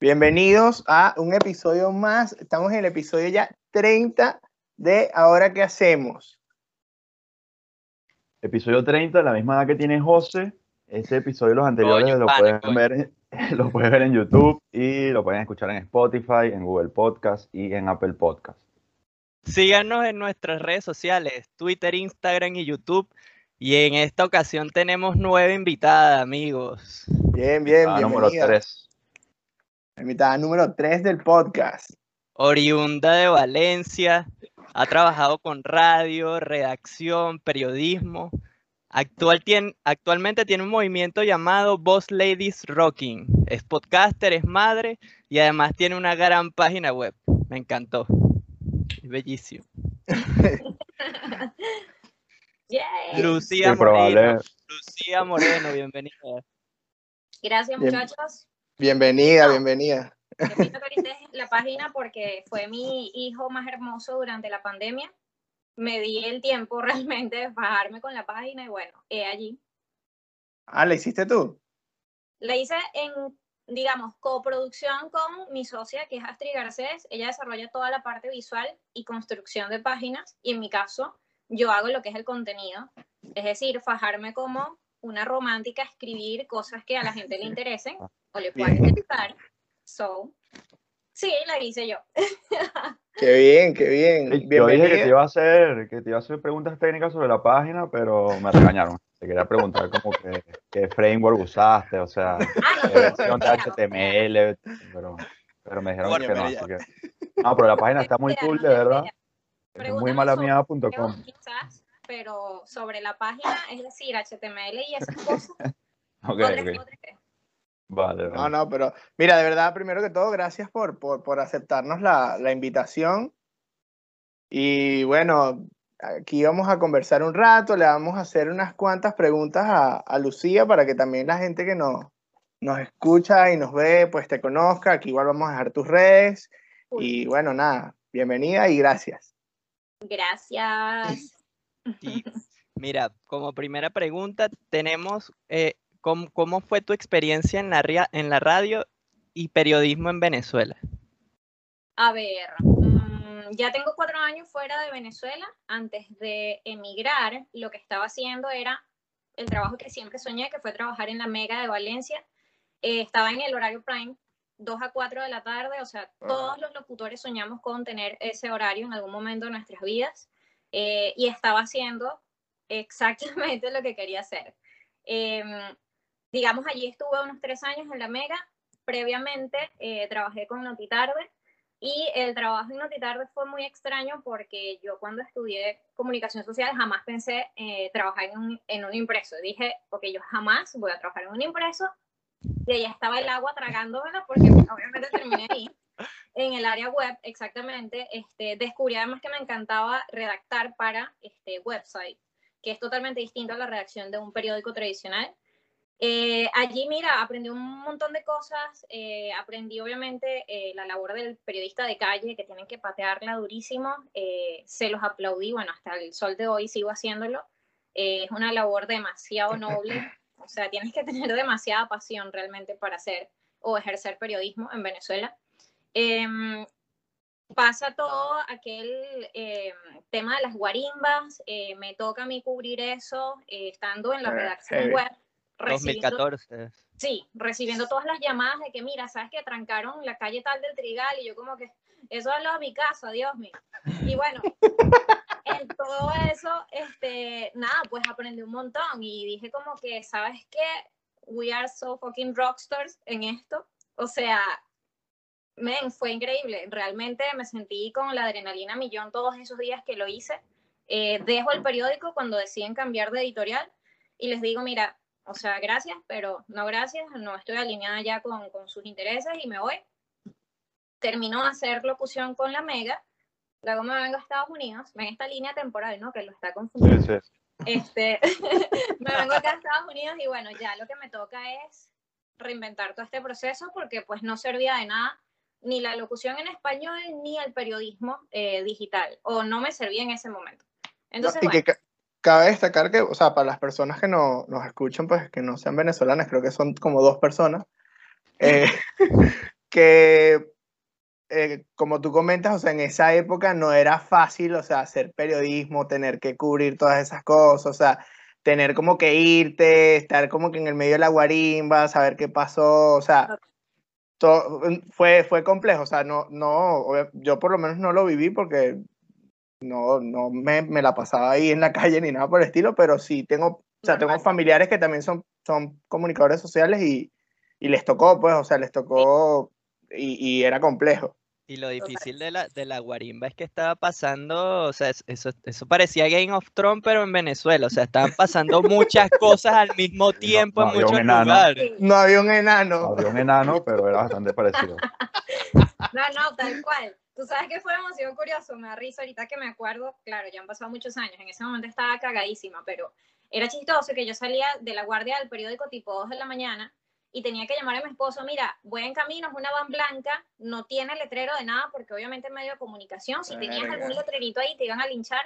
Bienvenidos a un episodio más. Estamos en el episodio ya 30 de Ahora qué hacemos. Episodio 30, la misma edad que tiene José. Este episodio, los anteriores, Coño, lo, pana, pueden ver, lo pueden ver en YouTube y lo pueden escuchar en Spotify, en Google Podcast y en Apple Podcast. Síganos en nuestras redes sociales, Twitter, Instagram y YouTube. Y en esta ocasión tenemos nueva invitada, amigos. Bien, bien, Ah, número bienvenida. 3. La invitada número 3 del podcast. Oriunda de Valencia, ha trabajado con radio, redacción, periodismo. Actual tien- actualmente tiene un movimiento llamado Boss Ladies Rocking. Es podcaster, es madre y además tiene una gran página web. Me encantó. Es bellísimo. Lucía. Moreno. Lucía Moreno, bienvenida. Gracias Bien. muchachos. Bienvenida, bienvenida. Repito que ahorita es la página porque fue mi hijo más hermoso durante la pandemia. Me di el tiempo realmente de bajarme con la página y bueno, he allí. Ah, ¿la hiciste tú? La hice en, digamos, coproducción con mi socia, que es Astrid Garcés. Ella desarrolla toda la parte visual y construcción de páginas. Y en mi caso, yo hago lo que es el contenido. Es decir, fajarme como una romántica, escribir cosas que a la gente le interesen o le puedan interesar. So, sí, la hice yo. Qué bien, qué bien. Yo dije que te iba a hacer, que te iba a hacer preguntas técnicas sobre la página, pero me regañaron. Te quería preguntar como que qué framework usaste, o sea, Ah, no, qué versión de. HTML, pero, pero me dijeron que no, así que... No, pero la página está muy cool, de verdad. Es muy sobre malamía.com. Quizás, pero sobre la página, es decir, HTML y esas cosas. Ok, no les- ok. no les- Vale, No, vale. no, pero mira, de verdad, primero que todo, gracias por, por, por aceptarnos la, la invitación. Y bueno, aquí vamos a conversar un rato, le vamos a hacer unas cuantas preguntas a, a Lucía para que también la gente que nos, nos escucha y nos ve, pues te conozca. Aquí igual vamos a dejar tus redes. Y bueno, nada, bienvenida y gracias. Gracias. Y mira, como primera pregunta, tenemos eh, ¿cómo, cómo fue tu experiencia en la, ria- en la radio y periodismo en Venezuela? A ver, mm, ya tengo cuatro años fuera de Venezuela. Antes de emigrar, lo que estaba haciendo era el trabajo que siempre soñé, que fue trabajar en la Mega de Valencia. Eh, estaba en el horario prime, 2 a 4 de la tarde, o sea, todos los locutores soñamos con tener ese horario en algún momento de nuestras vidas. Eh, y estaba haciendo exactamente lo que quería hacer. Em, digamos, allí estuve unos tres años en la Mega. Previamente eh, trabajé con Notitarde y el trabajo en Notitarde fue muy extraño porque yo cuando estudié comunicación social jamás pensé eh, trabajar en un, en un impreso. Dije, ok, yo jamás voy a trabajar en un impreso. Y ahí estaba el agua tragándomela porque obviamente terminé ahí. En el área web, exactamente, este, descubrí además que me encantaba redactar para este website, que es totalmente distinto a la redacción de un periódico tradicional. Eh, allí, mira, aprendí un montón de cosas. eh, aprendí, obviamente, eh, la labor del periodista de calle, que tienen que patearla durísimo. eh, se los aplaudí, bueno, hasta el sol de hoy sigo haciéndolo. Eh, es una labor demasiado noble. O sea, tienes que tener demasiada pasión realmente para hacer o ejercer periodismo en Venezuela. Em, pasa todo aquel em, tema de las guarimbas. eh, me toca a mí cubrir eso, eh, estando en la Eh, redacción heavy. web. recibiendo- 2014. Sí, recibiendo todas las llamadas de que, mira, sabes que trancaron la calle tal del Trigal y yo como que, eso es lo de mi casa, Dios mío. Y bueno, en todo eso, este, nada, pues aprendí un montón y dije como que, ¿sabes qué? We are so fucking rockstars en esto. O sea, men, fue increíble. Realmente me sentí con la adrenalina millón todos esos días que lo hice. Eh, dejo el periódico cuando deciden cambiar de editorial y les digo, mira, o sea, gracias, pero no gracias, no estoy alineada ya con, con sus intereses y me voy. Termino de hacer locución con la Mega, luego me vengo a Estados Unidos, ven esta línea temporal, ¿no? Que lo está Sí, confundiendo. sí. Este, me vengo acá a Estados Unidos y bueno, ya lo que me toca es reinventar todo este proceso porque pues no servía de nada ni la locución en español ni el periodismo eh, digital, o no me servía en ese momento. Entonces, y bueno, que ca- cabe destacar que, o sea, para las personas que no, nos escuchan, pues que no sean venezolanas, creo que son como dos personas. eh, que eh, como tú comentas, o sea, en esa época no era fácil, o sea, hacer periodismo, tener que cubrir todas esas cosas, o sea, tener como que irte, estar como que en el medio de la guarimba, saber qué pasó, o sea, todo, fue, fue complejo, o sea, no, no, yo por lo menos no lo viví porque no, no me, me la pasaba ahí en la calle ni nada por el estilo, pero sí tengo, o sea, tengo familiares que también son, son comunicadores sociales y, y les tocó, pues, o sea, les tocó y, y era complejo. Y lo difícil de la, de la guarimba es que estaba pasando, o sea, eso, eso parecía Game of Thrones, pero en Venezuela. O sea, estaban pasando muchas cosas al mismo tiempo en muchos lugares. No había un enano. No había un enano, pero era bastante parecido. No, no, tal cual. Tú sabes que fue demasiado curioso, me da risa ahorita que me acuerdo, claro, ya han pasado muchos años, en ese momento estaba cagadísima, pero era chistoso que yo salía de la guardia del periódico tipo 2 de la mañana y tenía que llamar a mi esposo, mira, voy en camino, es una van blanca, no tiene letrero de nada, porque obviamente en medio de comunicación, si tenías algún letrerito ahí te iban a linchar,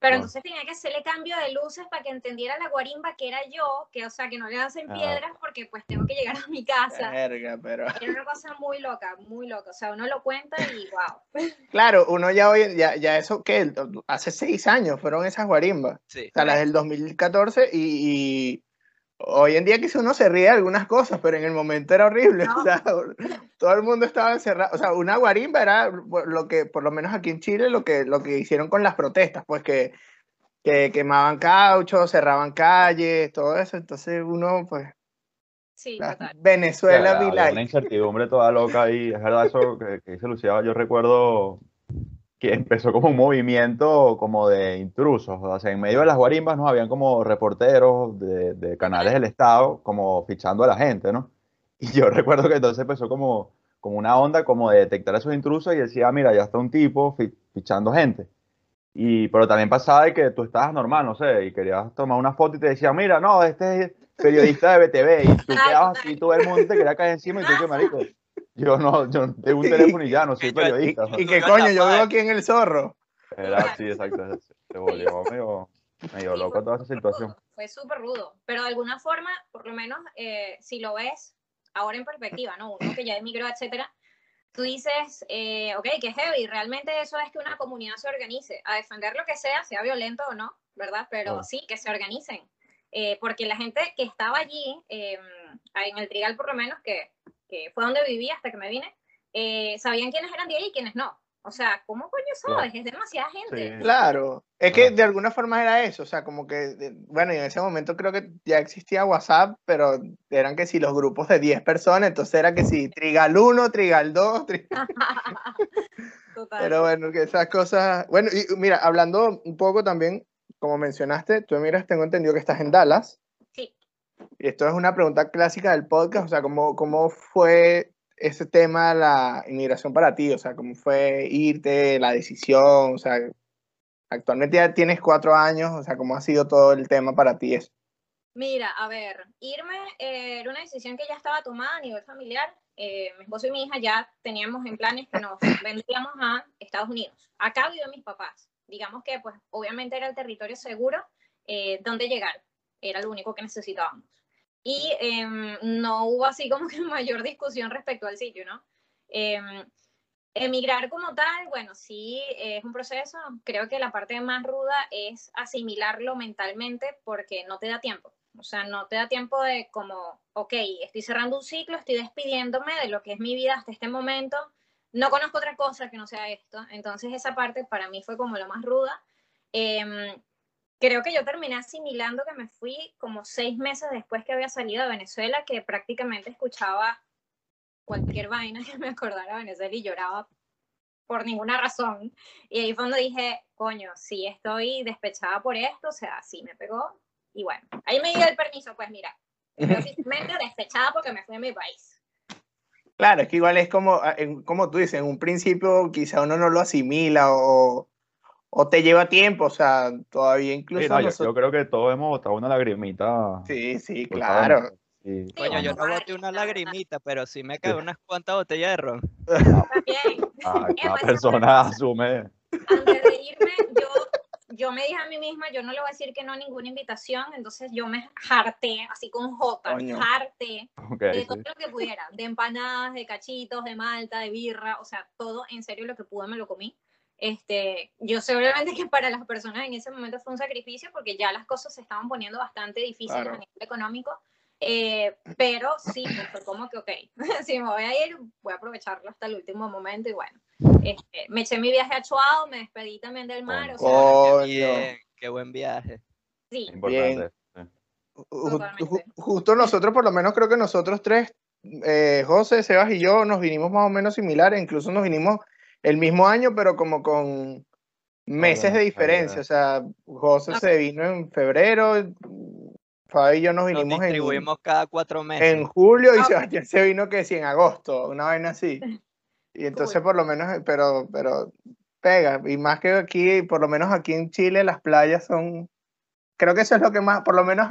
pero entonces tenía que hacerle cambio de luces para que entendiera la guarimba que era yo, que o sea, que no le hacen piedras porque pues tengo que llegar a mi casa. Verga, pero... Era una cosa muy loca, muy loca, o sea, uno lo cuenta y wow. Claro, uno ya hoy, ya, ya eso, que Hace seis años fueron esas guarimbas, Sí. o sea, las del 2014 y... y hoy en día quizá uno se ríe de algunas cosas, pero en el momento era horrible. No. O sea, todo el mundo estaba encerrado. O sea, una guarimba era lo que, por lo menos aquí en Chile, lo que, lo que hicieron con las protestas, pues que, que quemaban cauchos, cerraban calles, todo eso. Entonces uno, pues, Sí, la- total. Venezuela, be una incertidumbre toda loca ahí. Es verdad eso que, que dice Lucía. Yo recuerdo que empezó como un movimiento como de intrusos. O sea, en medio de las guarimbas nos habían como reporteros de, de canales del Estado como fichando a la gente, ¿no? Y yo recuerdo que entonces empezó como, como una onda como de detectar a esos intrusos y decía, mira, ya está un tipo fi- fichando gente. Y, pero también pasaba de que tú estabas normal, no sé, y querías tomar una foto y te decía, mira, no, este es periodista de BTV, y tú quedabas así, todo el mundo te quería caer encima y tú, qué marico, yo no, yo tengo un teléfono y ya, no soy Y- periodista. Y que coño, yo vivo aquí en el zorro. Era así, exacto, se volvió medio, medio loco toda esa situación. Fue súper rudo, pero de alguna forma, por lo menos, eh, si lo ves ahora en perspectiva, ¿no? Uno que ya emigró, etcétera, tú dices, eh, ok, que heavy, realmente eso es que una comunidad se organice a defender lo que sea, sea violento o no, ¿verdad? Pero sí, que se organicen. Eh, porque la gente que estaba allí, eh, en el Trigal por lo menos, que, que fue donde viví hasta que me vine, eh, sabían quiénes eran de ahí y quiénes no. O sea, ¿cómo coño Claro. sabes? Es demasiada gente. Sí. Claro, es que de alguna forma era eso, o sea, como que, bueno, y en ese momento creo que ya existía WhatsApp, pero eran que si los grupos de 10 personas, entonces era que si Trigal 1, Trigal 2, tri- Total. pero bueno, que esas cosas, bueno, y mira, hablando un poco también, como mencionaste, tú miras, tengo entendido que estás en Dallas, esto es una pregunta clásica del podcast, o sea, ¿cómo, cómo fue ese tema de la inmigración para ti? O sea, ¿cómo fue irte, la decisión? O sea, actualmente ya tienes cuatro años, o sea, ¿cómo ha sido todo el tema para ti eso? Mira, a ver, irme eh, era una decisión que ya estaba tomada a nivel familiar. Eh, mi esposo y mi hija ya teníamos en planes que nos vendríamos a Estados Unidos. Acá viven mis papás. Digamos que, pues, obviamente era el territorio seguro eh, donde llegar. Era lo único que necesitábamos. Y em, no hubo así como que mayor discusión respecto al sitio, ¿no? Em, emigrar como tal, bueno, sí es un proceso. Creo que la parte más ruda es asimilarlo mentalmente porque no te da tiempo. O sea, no te da tiempo de como, ok, estoy cerrando un ciclo, estoy despidiéndome de lo que es mi vida hasta este momento. No conozco otra cosa que no sea esto. Entonces esa parte para mí fue como lo más ruda. Em, creo que yo terminé asimilando que me fui como seis meses después que había salido de Venezuela, que prácticamente escuchaba cualquier vaina que me acordara de Venezuela y lloraba por ninguna razón. Y ahí fue donde dije, coño, sí estoy despechada por esto, o sea, sí me pegó. Y bueno, ahí me dio el permiso, pues mira, estoy oficialmente despechada porque me fui a mi país. Claro, es que igual es como, como tú dices, en un principio quizá uno no lo asimila o, o te lleva tiempo, o sea, todavía incluso Sí, no, yo, nosotros- yo creo que todos hemos botado una lagrimita. Sí, sí, por claro. Sí. Sí, Coño, yo no boté una lagrimita, pero sí me caí unas cuantas botellas de ron. También. Ah, Eh, cada pues, persona asume. antes de irme, yo, yo me dije a mí misma, yo no le voy a decir que no a ninguna invitación, entonces yo me harté, así con J, Coño. harté Ok, de sí. todo lo que pudiera, de empanadas, de cachitos, de malta, de birra, o sea, todo en serio lo que pude me lo comí. Este, yo sé obviamente que para las personas en ese momento fue un sacrificio porque ya las cosas se estaban poniendo bastante difíciles Claro. a nivel económico, eh, pero sí, pues, fue como que, ok, si me voy a ir, voy a aprovecharlo hasta el último momento y bueno, este, me eché mi viaje a Chuao, me despedí también del mar, o sea, bien, qué buen viaje. sí, Importante. ju- justo nosotros, por lo menos creo que nosotros tres, eh, José, Sebas y yo, nos vinimos más o menos similares, incluso nos vinimos el mismo año, pero como con meses de diferencia. O sea, José se vino en febrero, Fabi y yo nos Nos vinimos en, distribuimos cada cuatro meses. en julio y Ok. Sebastián se vino que sí, en agosto, una vaina así. Y entonces por lo menos, pero, pero pega, y más que aquí, por lo menos aquí en Chile, las playas son, creo que eso es lo que más, por lo menos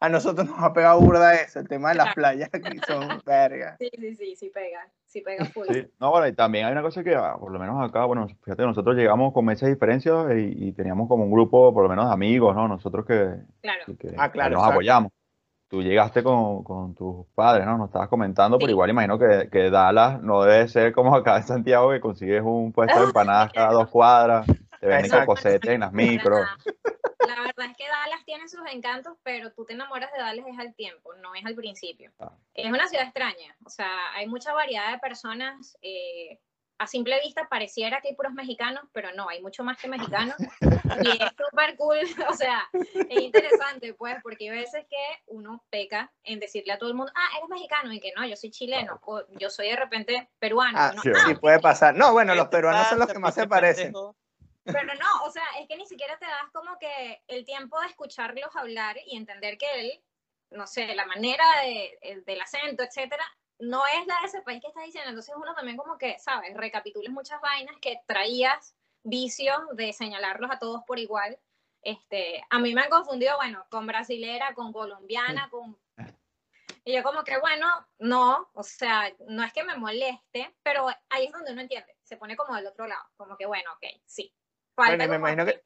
a, nosotros nos ha pegado burda eso, el tema de las Claro. playas aquí son verga. sí, sí, sí, sí pega, sí pega full. Sí, no, bueno, y también hay una cosa que, ah, por lo menos acá, bueno, fíjate, nosotros llegamos con meses de diferencia y, y teníamos como un grupo, por lo menos, de amigos, ¿no? Nosotros que, Claro. que- Ah, que claro, nos exacto. apoyamos. Tú llegaste con, con tus padres, ¿no? Nos estabas comentando, pero igual imagino que, que Dallas no debe ser como acá en Santiago, que consigues un puesto de empanadas cada dos cuadras, te venden Exacto. cocosetes en las micros. Verdad es que Dallas tiene sus encantos, pero tú te enamoras de Dallas es al tiempo, no es al principio. Ah. Es una ciudad extraña, o sea, hay mucha variedad de personas. eh, a simple vista pareciera que hay puros mexicanos, pero no, hay mucho más que mexicanos. Y es súper cool, o sea, es interesante, pues, porque hay veces que uno peca en decirle a todo el mundo, ah, eres mexicano, y que no, yo soy chileno, o yo soy de repente peruano. Ah, uno, sí, "Ah, sí, puede pasar. No, bueno, ¿Qué los peruanos son los que más se parecen. Pero no, o sea, es que ni siquiera te das como que el tiempo de escucharlos hablar y entender que él, no sé, la manera de, el- del acento, etcétera, no es la de ese país que estás diciendo. Entonces uno también como que, ¿sabes? Recapitules muchas vainas que traías vicios de señalarlos a todos por igual. Este, a mí me han confundido, bueno, con brasilera, con colombiana, con... Y yo como que, bueno, no, o sea, no es que me moleste, pero ahí es donde uno entiende, se pone como del otro lado, como que, bueno, ok, sí. Falta Bueno, y me imagino que-.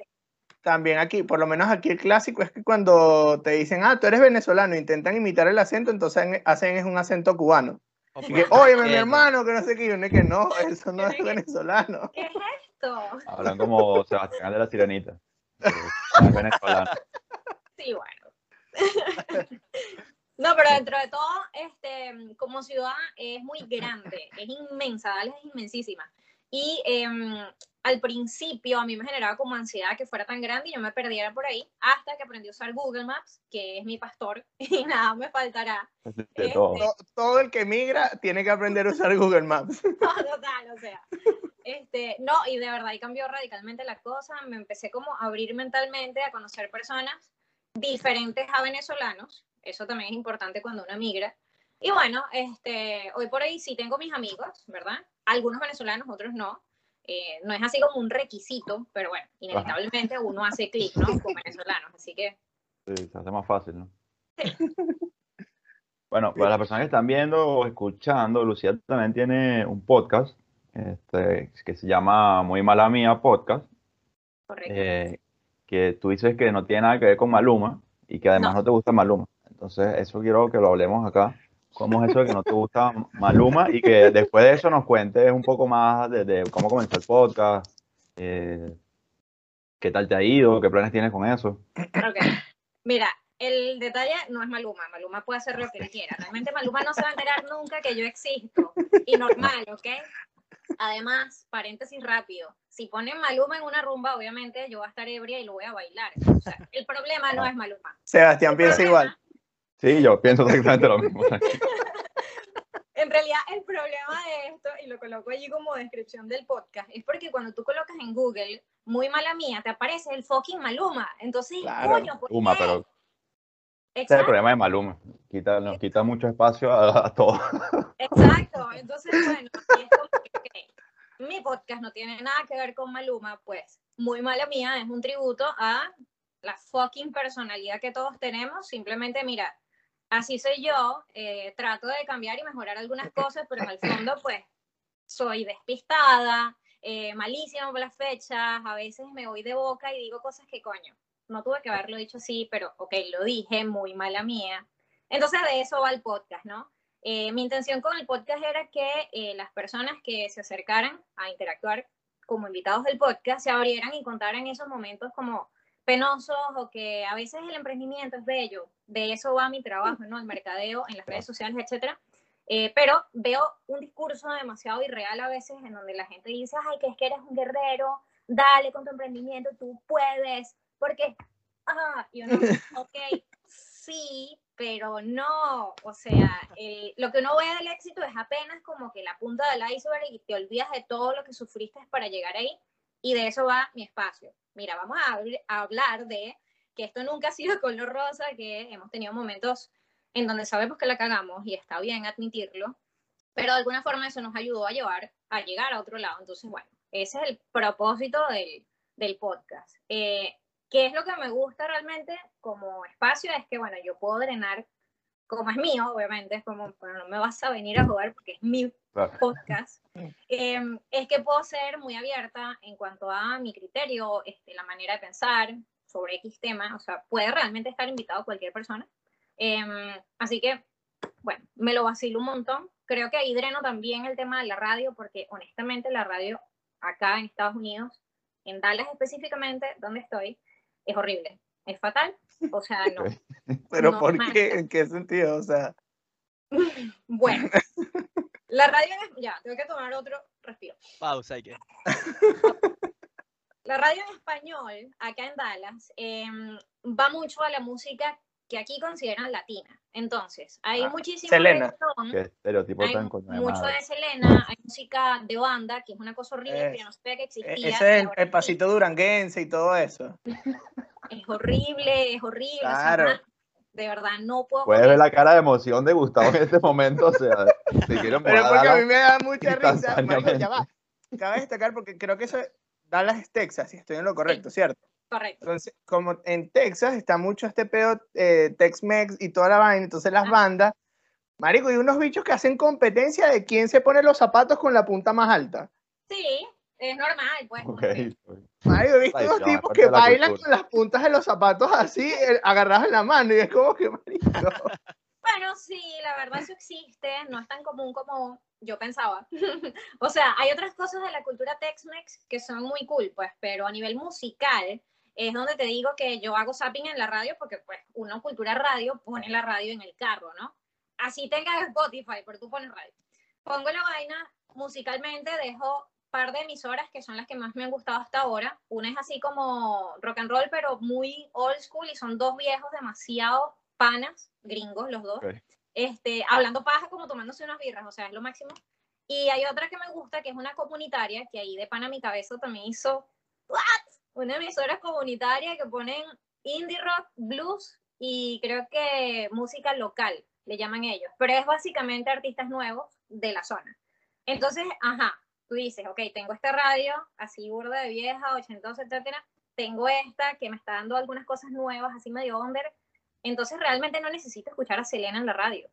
También aquí, por lo menos aquí el clásico es que cuando te dicen, ah, tú eres venezolano, intentan imitar el acento, entonces hacen- es un acento cubano. O Y que, óyeme, mi hermano, que no sé qué, y uno es que no, eso no es venezolano. ¿Qué es esto? Hablan como Sebastián de la Sirenita. es venezolano. Sí, bueno. No, pero dentro de todo, este, como ciudad es muy grande, es inmensa, Dallas es inmensísima. Y em, al principio a mí me generaba como ansiedad que fuera tan grande y yo me perdiera por ahí, hasta que aprendí a usar Google Maps, que es mi pastor, y nada me faltará. De todo. To- Todo el que migra tiene que aprender a usar Google Maps. No, total, o sea. Este, no, y de verdad ahí cambió radicalmente la cosa. Me empecé como a abrir mentalmente, a conocer personas diferentes a venezolanos. Eso también es importante cuando uno migra. Y bueno, este, hoy por ahí sí tengo mis amigos, ¿verdad? Algunos venezolanos, otros no. Eh, no es así como un requisito, pero bueno, inevitablemente uno hace clic, ¿no? Con venezolanos. Así que, Sí, se hace más fácil, ¿no? Bueno, para las personas que están viendo o escuchando, Lucía también tiene un podcast este, que se llama Muy Mala Mía Podcast, correcto. eh, que tú dices que no tiene nada que ver con Maluma y que además No. no, te gusta Maluma. Entonces, eso quiero que lo hablemos acá. ¿Cómo es eso de que no te gusta Maluma? Y que después de eso nos cuentes un poco más de, de cómo comenzó el podcast, eh, qué tal te ha ido, qué planes tienes con eso. Ok. Mira, el detalle no es Maluma. Maluma puede hacer lo que quiera. Realmente Maluma no se va a enterar nunca que yo existo. Y normal, ¿ok? Además, paréntesis rápido. Si ponen Maluma en una rumba, obviamente yo voy a estar ebria y lo voy a bailar. O sea, el problema no es Maluma. Sebastián piensa igual. Sí, yo pienso exactamente lo mismo. En realidad, el problema de esto, y lo coloco allí como descripción del podcast, es porque cuando tú colocas en Google, muy mala mía, te aparece el fucking Maluma. Entonces, Claro, coño, ¿por Maluma, qué? pero ese es el problema de Maluma. Quita, nos quita mucho espacio a, a todo. Exacto, entonces bueno, es como que, mi podcast no tiene nada que ver con Maluma, pues muy mala mía, es un tributo a la fucking personalidad que todos tenemos, simplemente mira, así soy yo, eh, trato de cambiar y mejorar algunas cosas, pero en el fondo pues soy despistada, eh, malísimo por las fechas, a veces me voy de boca y digo cosas que coño, no tuve que haberlo dicho así, pero ok, lo dije, muy mala mía. Entonces de eso va el podcast, ¿no? Eh, mi intención con el podcast era que eh, las personas que se acercaran a interactuar como invitados del podcast se abrieran y contaran esos momentos como penosos o que a veces el emprendimiento es bello, de eso va mi trabajo, ¿no? El mercadeo en las redes sociales, etcétera. Eh, pero veo un discurso demasiado irreal a veces en donde la gente dice, ay, que es que eres un guerrero, dale con tu emprendimiento, tú puedes, porque, ah, y uno, ok, sí, pero no, o sea, lo que uno ve del éxito es apenas como que la punta del iceberg y te olvidas de todo lo que sufriste para llegar ahí, y de eso va mi espacio. Mira, vamos a, a hablar de que esto nunca ha sido color rosa, que hemos tenido momentos en donde sabemos que la cagamos y está bien admitirlo, pero de alguna forma eso nos ayudó a llevar, a llegar a otro lado. Entonces, bueno, ese es el propósito del, del podcast. Eh, ¿Qué es lo que me gusta realmente como espacio? Es que, bueno, yo puedo drenar, como es mío, obviamente, es como, bueno, no me vas a venir a jugar porque es mi podcast, em, es que puedo ser muy abierta en cuanto a mi criterio, este, la manera de pensar sobre X tema, o sea, puede realmente estar invitado cualquier persona. Em, así que, bueno, me lo vacilo un montón. Creo que ahí dreno también el tema de la radio, porque honestamente la radio acá en Estados Unidos, en Dallas específicamente, donde estoy, es horrible. Es fatal. O sea, no. ¿Pero por qué? ¿En qué sentido? O sea. bueno. La radio Ya, tengo que tomar otro respiro. Pausa, hay que. La radio en español, acá en Dallas, em, va mucho a la música que aquí consideran latina. Entonces, hay ah, muchísimo Selena. estereotipo hay mucho de Selena, hay música de banda, que es una cosa horrible, pero no sabía que existía. Ese es el, pasito duranguense y todo eso. Es horrible, es horrible. Claro. De verdad, no puedo. Puedes ver la cara de emoción de Gustavo en este momento, o sea, si quiero Pero porque a mí me da mucha risa. ya va. Cabe destacar porque creo que eso Dallas, Texas, si estoy en lo correcto, ¿cierto? Correcto. Entonces, como en Texas está mucho este pedo eh, Tex-Mex y toda la vaina, entonces las bandas, marico, y unos bichos que hacen competencia de quién se pone los zapatos con la punta más alta. Sí, es normal, pues. Okay. Marico, he visto unos tipos que bailan con las puntas de los zapatos así, agarrados en la mano, y es como que, marico. Bueno, sí, la verdad eso existe, no es tan común como yo pensaba. o sea, hay otras cosas de la cultura Tex-Mex que son muy cool, pues, pero a nivel musical, es donde te digo que yo hago zapping en la radio porque pues uno cultura radio pone la radio en el carro, ¿no? Así tengas Spotify, pero tú pones radio. Pongo la vaina, musicalmente dejo par de emisoras que son las que más me han gustado hasta ahora. Una es así como rock and roll, pero muy old school y son dos viejos demasiado panas, gringos los dos. Este, hablando paja como tomándose unas birras, o sea, es lo máximo. Y hay otra que me gusta, que es una comunitaria, que ahí de pana mi cabeza también hizo, ¿what? una emisora comunitaria que ponen indie rock, blues y creo que música local, le llaman ellos, pero es básicamente artistas nuevos de la zona. Entonces, ajá, tú dices, ok, tengo esta radio, así burda de vieja, 82, etcétera, tengo esta que me está dando algunas cosas nuevas, así medio under, entonces realmente no necesito escuchar a Selena en la radio.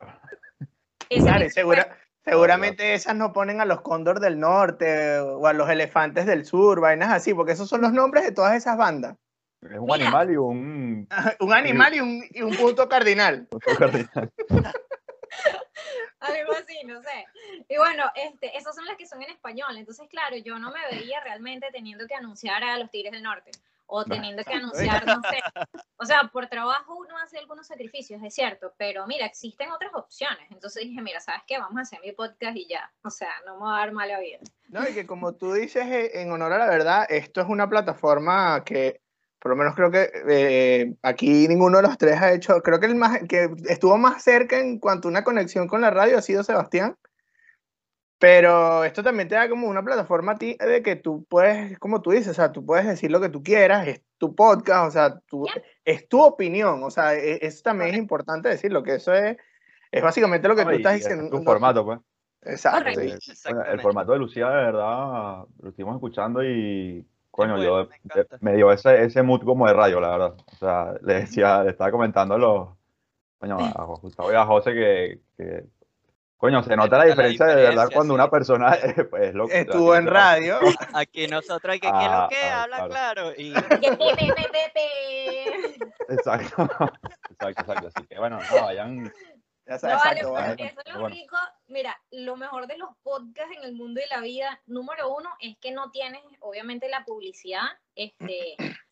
Claro, segura, Seguramente esas no ponen a los cóndor del norte o a los elefantes del sur, vainas así, porque esos son los nombres de todas esas bandas. Es un animal y un... un animal y un, y un punto cardinal. Punto cardinal. Algo así, no sé. Y bueno, este, esas son las que son en español. Entonces, claro, yo no me veía realmente teniendo que anunciar a los Tigres del Norte o teniendo que anunciar, no sé. O sea, por trabajo uno hace algunos sacrificios, es cierto, pero mira, existen otras opciones. Entonces dije, mira, ¿sabes qué? Vamos a hacer mi podcast y ya. O sea, no me va a dar mala vida. No, y que como tú dices, eh, en honor a la verdad, esto es una plataforma que, por lo menos creo que eh, aquí ninguno de los tres ha hecho, creo que el más, que estuvo más cerca en cuanto a una conexión con la radio ha sido Sebastián. Pero esto también te da como una plataforma a ti de que tú puedes, como tú dices, o sea, tú puedes decir lo que tú quieras, es tu podcast, o sea, es tu opinión, o sea, e, eso también es importante decirlo, que eso es, es básicamente lo que tú estás diciendo. Es tu formato, pues. Exacto. el formato de Lucía, de verdad, lo estuvimos escuchando y, coño, yo me, dio ese, ese mood como de radio, la verdad. O sea, le decía, le estaba comentando a los, coño, a Gustavo y a José que, que Coño, se nota la nota la diferencia de verdad diferencia, cuando sí. una persona eh, pues, es lo Estuvo en radio. Aquí nosotros hay que, ¿qué Ah, lo que? ah, Habla claro. claro. Y. Exacto. Exacto, exacto. Así que bueno, no, vayan. Ya No sabes, vale, exacto, vale. eso es lo Bueno. rico. Mira, lo mejor de los podcasts en el mundo de la vida, número uno, es que no tienes, obviamente, la publicidad. Este,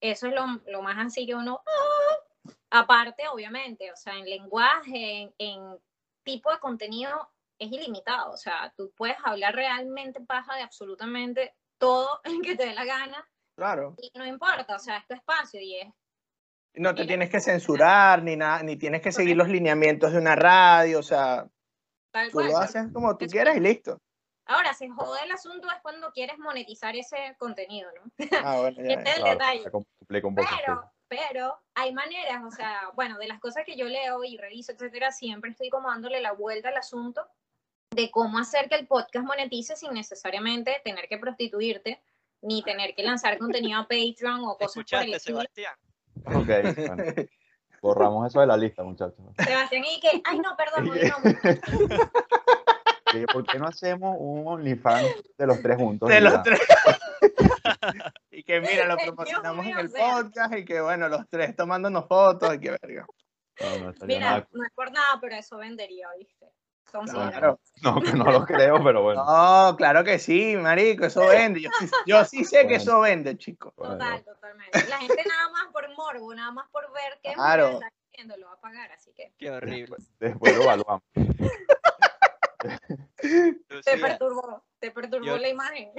eso es lo, lo más así que uno. ah. Aparte, obviamente, o sea, en lenguaje, en, en tipo de contenido, es ilimitado. O sea, tú puedes hablar realmente paja de absolutamente todo el que te dé la gana Claro. y no importa, o sea, es tu espacio y es No te tienes que censurar ni nada, ni tienes que seguir los lineamientos de una radio, o sea, tal tú cual. lo haces como tú Es- quieras y listo. Ahora, se jode el asunto es cuando quieres monetizar ese contenido, ¿no? Ah, bueno, ya. Este es el Claro, detalle. se complica un poco. sí. Pero, pero hay maneras, o sea, bueno, de las cosas que yo leo y reviso, etcétera, siempre estoy como dándole la vuelta al asunto de cómo hacer que el podcast monetice sin necesariamente tener que prostituirte, ni tener que lanzar contenido a Patreon o cosas por el escuchaste, estilo. Sebastián. Ok, bueno. Borramos eso de la lista, muchachos. Sebastián, y que, ay, no, perdón, no. ¿Por qué no hacemos un OnlyFans de los tres juntos? De los ya? tres. y que mira, lo promocionamos mío, en el sea. podcast y que bueno, los tres tomándonos fotos y que verga. No, no estaría Mira, nada. no es por nada, pero eso vendería, ¿viste? Considera. Claro. No, que no lo creo, pero bueno. No, claro que sí, marico, eso vende. Yo, sí- yo sí sé que Bueno. eso vende, chico. Bueno, Total, totalmente. La gente nada más por morbo, nada más por ver qué Claro. está haciendo, lo va a pagar, así que Qué horrible. Después lo evaluamos. te perturbó, te perturbó Yo- la imagen.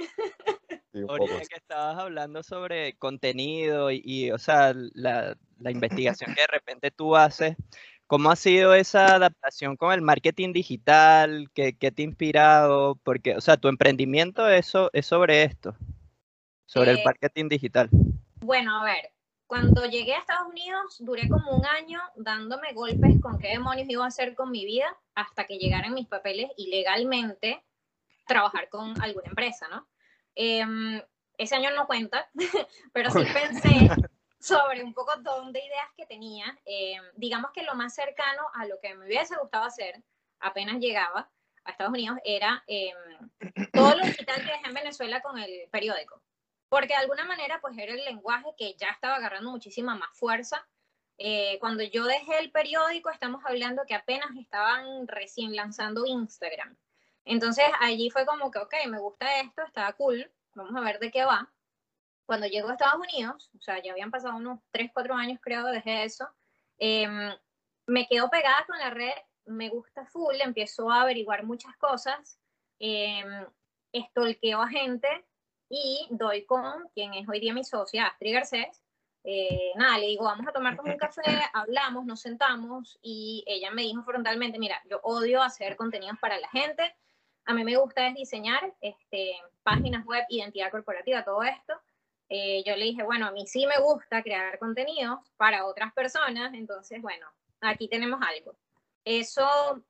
Sí, ahorita que estabas hablando sobre contenido y, y, o sea, la, la investigación que de repente tú haces, ¿cómo ha sido esa adaptación con el marketing digital? ¿Qué, qué te ha inspirado? Porque, o sea, tu emprendimiento es, so- es sobre esto, sobre el Eh, marketing digital. Bueno, a ver, cuando llegué a Estados Unidos duré como un año dándome golpes con qué demonios iba a hacer con mi vida hasta que llegaran mis papeles y legalmente trabajar con alguna empresa, ¿no? Em, ese año no cuenta, pero sí pensé sobre un poco de ideas que tenía. Em, digamos que lo más cercano a lo que me hubiese gustado hacer apenas llegaba a Estados Unidos era em, todo lo digital que dejé en Venezuela con el periódico porque de alguna manera pues era el lenguaje que ya estaba agarrando muchísima más fuerza. Eh, cuando yo dejé el periódico, estamos hablando que apenas estaban recién lanzando Instagram. Entonces allí fue como que, ok, me gusta esto, está cool, vamos a ver de qué va. Cuando llego a Estados Unidos, o sea, ya habían pasado unos 3, 4 años creo, dejé eso, em, me quedo pegada con la red, me gusta full, empiezo a averiguar muchas cosas, em, estolqueo a gente, y doy con quien es hoy día mi socia, Astrid Garcés. Eh, nada, le digo, vamos a tomarnos un café, hablamos, nos sentamos y ella me dijo frontalmente, mira, yo odio hacer contenidos para la gente, a mí me gusta es diseñar este, páginas web, identidad corporativa, todo esto. Eh, yo le dije, bueno, a mí sí me gusta crear contenidos para otras personas, entonces, bueno, aquí tenemos algo. Eso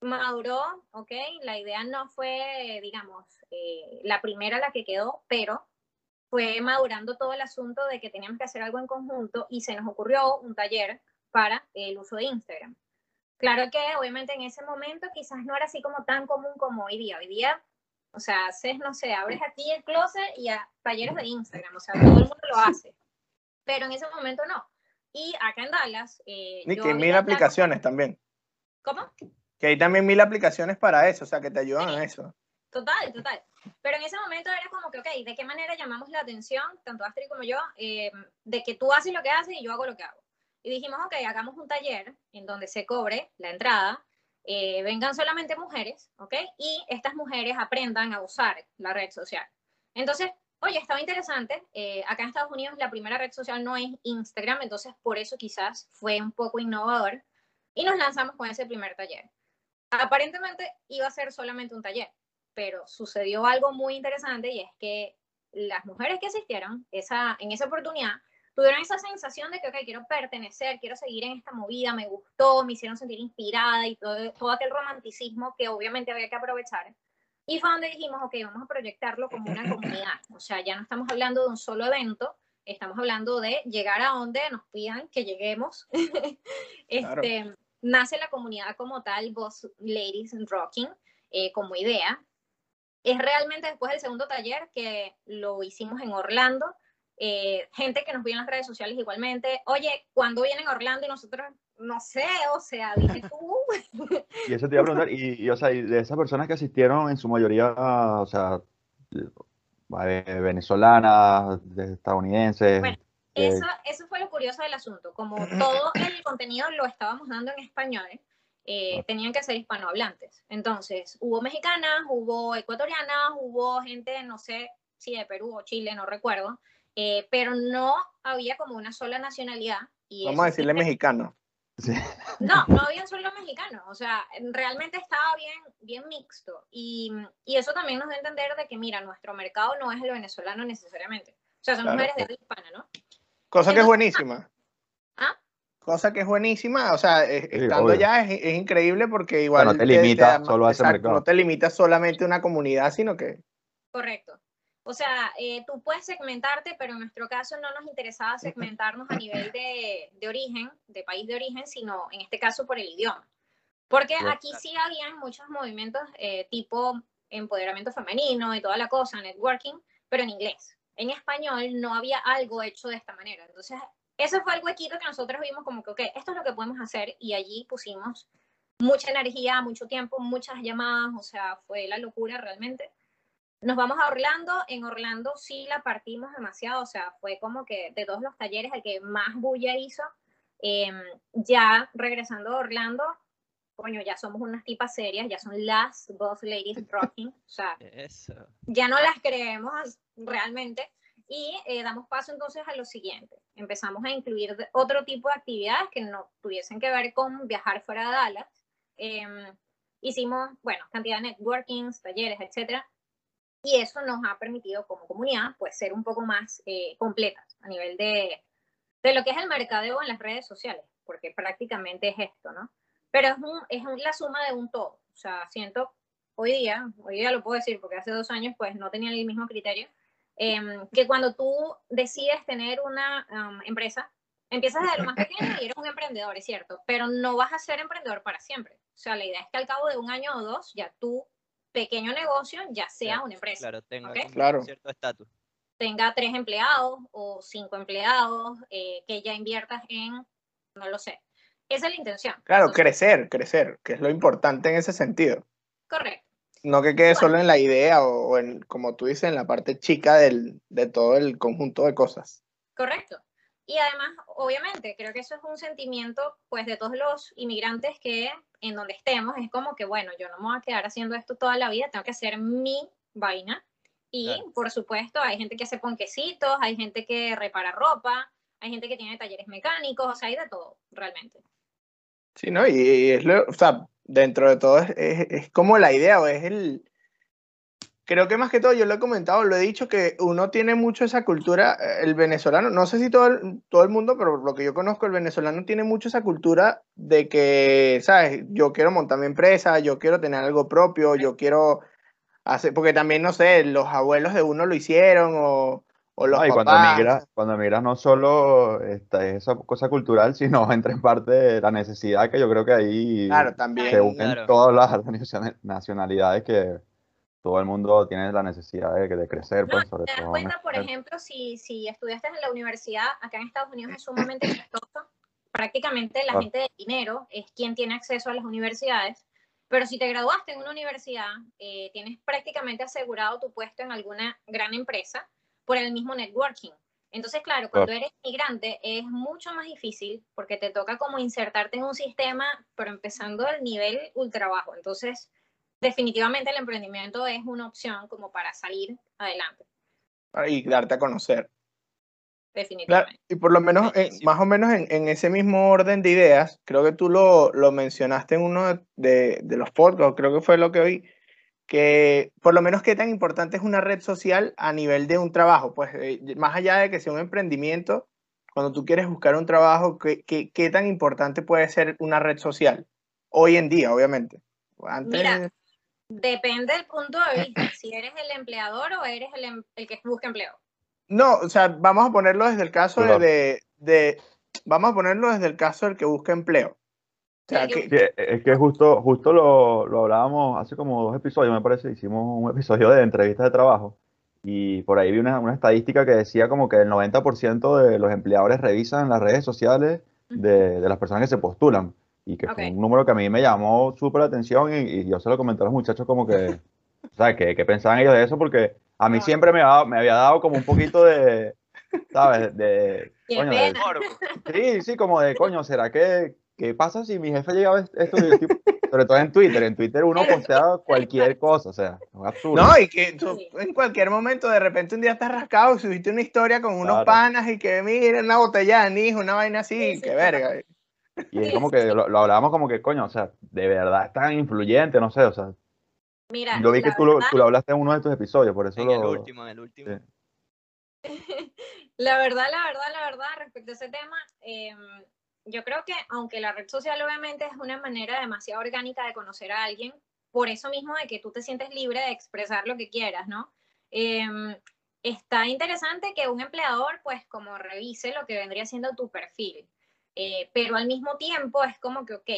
maduró, ¿ok? La idea no fue, digamos, eh, la primera la que quedó, pero fue madurando todo el asunto de que teníamos que hacer algo en conjunto y se nos ocurrió un taller para el uso de Instagram. Claro que obviamente en ese momento quizás no era así como tan común como hoy día. Hoy día, o sea, haces, no sé, abres aquí el closet y a talleres de Instagram, o sea, todo el mundo lo hace. Pero en ese momento no. Y acá en Dallas... Eh, Ni yo que mil aplicaciones también. ¿Cómo? Que hay también mil aplicaciones para eso, o sea, que te ayudan a eso. Total, total. Pero en ese momento era como que, ok, ¿de qué manera llamamos la atención, tanto Astrid como yo, eh, de que tú haces lo que haces y yo hago lo que hago? Y dijimos, ok, hagamos un taller en donde se cobre la entrada, eh, vengan solamente mujeres, ¿ok? Y estas mujeres aprendan a usar la red social. Entonces, oye, estaba interesante. eh, acá en Estados Unidos la primera red social no es Instagram, entonces por eso quizás fue un poco innovador. Y nos lanzamos con ese primer taller. Aparentemente iba a ser solamente un taller, pero sucedió algo muy interesante y es que las mujeres que asistieron esa, en esa oportunidad tuvieron esa sensación de que, ok, quiero pertenecer, quiero seguir en esta movida, me gustó, me hicieron sentir inspirada y todo, todo aquel romanticismo que obviamente había que aprovechar. Y fue donde dijimos, ok, vamos a proyectarlo como una comunidad. O sea, ya no estamos hablando de un solo evento, estamos hablando de llegar a donde nos pidan que lleguemos. este, nace la comunidad como tal, Boss Ladies Rocking, eh, como idea. Es realmente después del segundo taller que lo hicimos en Orlando. Eh, gente que nos vio en las redes sociales igualmente, oye, ¿cuándo vienen a Orlando? Y nosotros, no sé, o sea, dije tú. y eso te iba a preguntar, y, o sea, de esas personas que asistieron, en su mayoría, o sea, venezolanas, estadounidenses. Bueno, eso, eso fue lo curioso del asunto. Como todo el contenido lo estábamos dando en español, eh, tenían que ser hispanohablantes. Entonces, hubo mexicanas, hubo ecuatorianas, hubo gente, no sé si de Perú o Chile, no recuerdo, eh, pero no había como una sola nacionalidad. Y Vamos a decirle mexicano. No, no había solo mexicanos, o sea, realmente estaba bien, bien mixto. Y, y, eso también nos da a entender de que, mira, nuestro mercado no es el venezolano necesariamente. O sea, son mujeres de habla hispana, ¿no? Cosa que es buenísima. ¿Ah? Cosa que es buenísima, o sea, estando allá es, es, increíble porque igual... no te limita solo a ese mercado. No te limita solamente a una comunidad, sino que... Correcto. O sea, eh, tú puedes segmentarte, pero en nuestro caso no nos interesaba segmentarnos a nivel de, de, origen, de país de origen, sino en este caso por el idioma. Porque aquí sí habían muchos movimientos eh, tipo empoderamiento femenino y toda la cosa, networking, pero en inglés. En español no había algo hecho de esta manera. Entonces, ese fue el huequito que nosotros vimos como que, ok, esto es lo que podemos hacer y allí pusimos mucha energía, mucho tiempo, muchas llamadas, o sea, fue la locura realmente. Nos vamos a Orlando, en Orlando sí la partimos demasiado, o sea, fue como que de todos los talleres el que más bulla hizo. Em, ya regresando a Orlando, coño, ya somos unas tipas serias, ya son las Boss Ladies Rocking, o sea, ya no las creemos realmente. Y eh, damos paso entonces a lo siguiente. Empezamos a incluir otro tipo de actividades que no tuviesen que ver con viajar fuera de Dallas. Em, hicimos, bueno, cantidad de networkings, talleres, etcétera. Y eso nos ha permitido como comunidad pues ser un poco más eh, completas a nivel de, de lo que es el mercadeo en las redes sociales, porque prácticamente es esto, ¿no? Pero es, es la suma de un todo. O sea, siento hoy día, hoy día lo puedo decir porque hace dos años pues no tenía el mismo criterio, em, que cuando tú decides tener una um, empresa, empiezas desde lo más pequeño y eres un emprendedor, es cierto, pero no vas a ser emprendedor para siempre. O sea, la idea es que al cabo de un año o dos ya tu pequeño negocio ya sea una empresa. Claro, tenga claro. cierto estatus. Tenga tres empleados o cinco empleados, eh, que ya inviertas en, no lo sé, esa es la intención. Claro, crecer, crecer, que es lo importante en ese sentido. Correcto. No que quede solo en la idea o, en, como tú dices, en la parte chica del, de todo el conjunto de cosas. Correcto. Y además, obviamente, creo que eso es un sentimiento, pues, de todos los inmigrantes que en donde estemos, es como que, bueno, yo no me voy a quedar haciendo esto toda la vida, tengo que hacer mi vaina. Y, por supuesto, hay gente que hace ponquecitos, hay gente que repara ropa, hay gente que tiene talleres mecánicos, o sea, hay de todo, realmente. Sí, ¿no? Y, es lo, o sea, dentro de todo es, es, como la idea o es el... Creo que más que todo, yo lo he comentado, lo he dicho, que uno tiene mucho esa cultura, eh, el venezolano, no sé si todo el, todo el mundo, pero lo que yo conozco, el venezolano tiene mucho esa cultura de que, ¿sabes? Yo quiero montar mi empresa, yo quiero tener algo propio, yo quiero hacer, porque también, no sé, los abuelos de uno lo hicieron o, y cuando emigras, cuando emigras no solo esta, esa cosa cultural, sino entra en parte la necesidad que yo creo que ahí claro, también, se unen todas las nacionalidades que todo el mundo tiene la necesidad de, de crecer. pues, sobre te das cuenta, por ejemplo, si, si estudiaste en la universidad, acá en Estados Unidos es sumamente costoso. Prácticamente la gente de dinero es quien tiene acceso a las universidades. Pero si te graduaste en una universidad, eh, tienes prácticamente asegurado tu puesto en alguna gran empresa por el mismo networking. Entonces, claro, cuando eres migrante es mucho más difícil porque te toca como insertarte en un sistema, pero empezando al nivel ultra bajo. Entonces, definitivamente el emprendimiento es una opción como para salir adelante. Y darte a conocer. Definitivamente. y por lo menos, más o menos en, ese mismo orden de ideas, creo que tú lo, lo mencionaste en uno de, de, los podcasts, creo que fue lo que oí, que por lo menos qué tan importante es una red social a nivel de un trabajo, pues eh, más allá de que sea un emprendimiento, cuando tú quieres buscar un trabajo, ¿qué, qué, qué tan importante puede ser una red social? Hoy en día, obviamente. Mira, depende del punto de vista, si eres el empleador o eres el, em, el, que busca empleo. No, o sea, vamos a ponerlo desde el caso de, de, vamos a ponerlo desde el caso del que busca empleo. sea, Sí, que, Sí, es que justo, justo lo, lo hablábamos hace como dos episodios, me parece, hicimos un episodio de entrevistas de trabajo y por ahí vi una, una estadística que decía como que el 90% de los empleadores revisan las redes sociales de, de las personas que se postulan y que fue Ok. un número que a mí me llamó súper la atención y, y yo se lo comenté a los muchachos como que, o sea, que, que pensaban ellos de eso porque a mí No. siempre me, ha- me había dado como un poquito de, ¿sabes? De, Qué coño, de-. Sí, sí, como de coño, ¿será que qué pasa si mi jefe llega a ver esto? Tipo, sobre todo en Twitter, en Twitter uno postea cualquier cosa, o sea, es absurdo. no, y que tú Sí. en cualquier momento de repente un día estás rascado y subiste una historia con unos Claro. panas y que mira una botella de anís, una vaina así, Sí, sí, que total. verga. Y es como que lo, lo hablábamos como que, coño, o sea, de verdad es tan influyente, no sé, o sea, Mira, yo vi que la tú lo, verdad- tú lo hablaste en uno de tus episodios, por eso En el lo... último, en el último. sí. La verdad, la verdad, la verdad, respecto a ese tema, eh, yo creo que aunque la red social obviamente es una manera demasiado orgánica de conocer a alguien, por eso mismo de que tú te sientes libre de expresar lo que quieras, ¿no? Eh, está interesante que un empleador pues como revise lo que vendría siendo tu perfil, Eh, pero al mismo tiempo es como que, ok,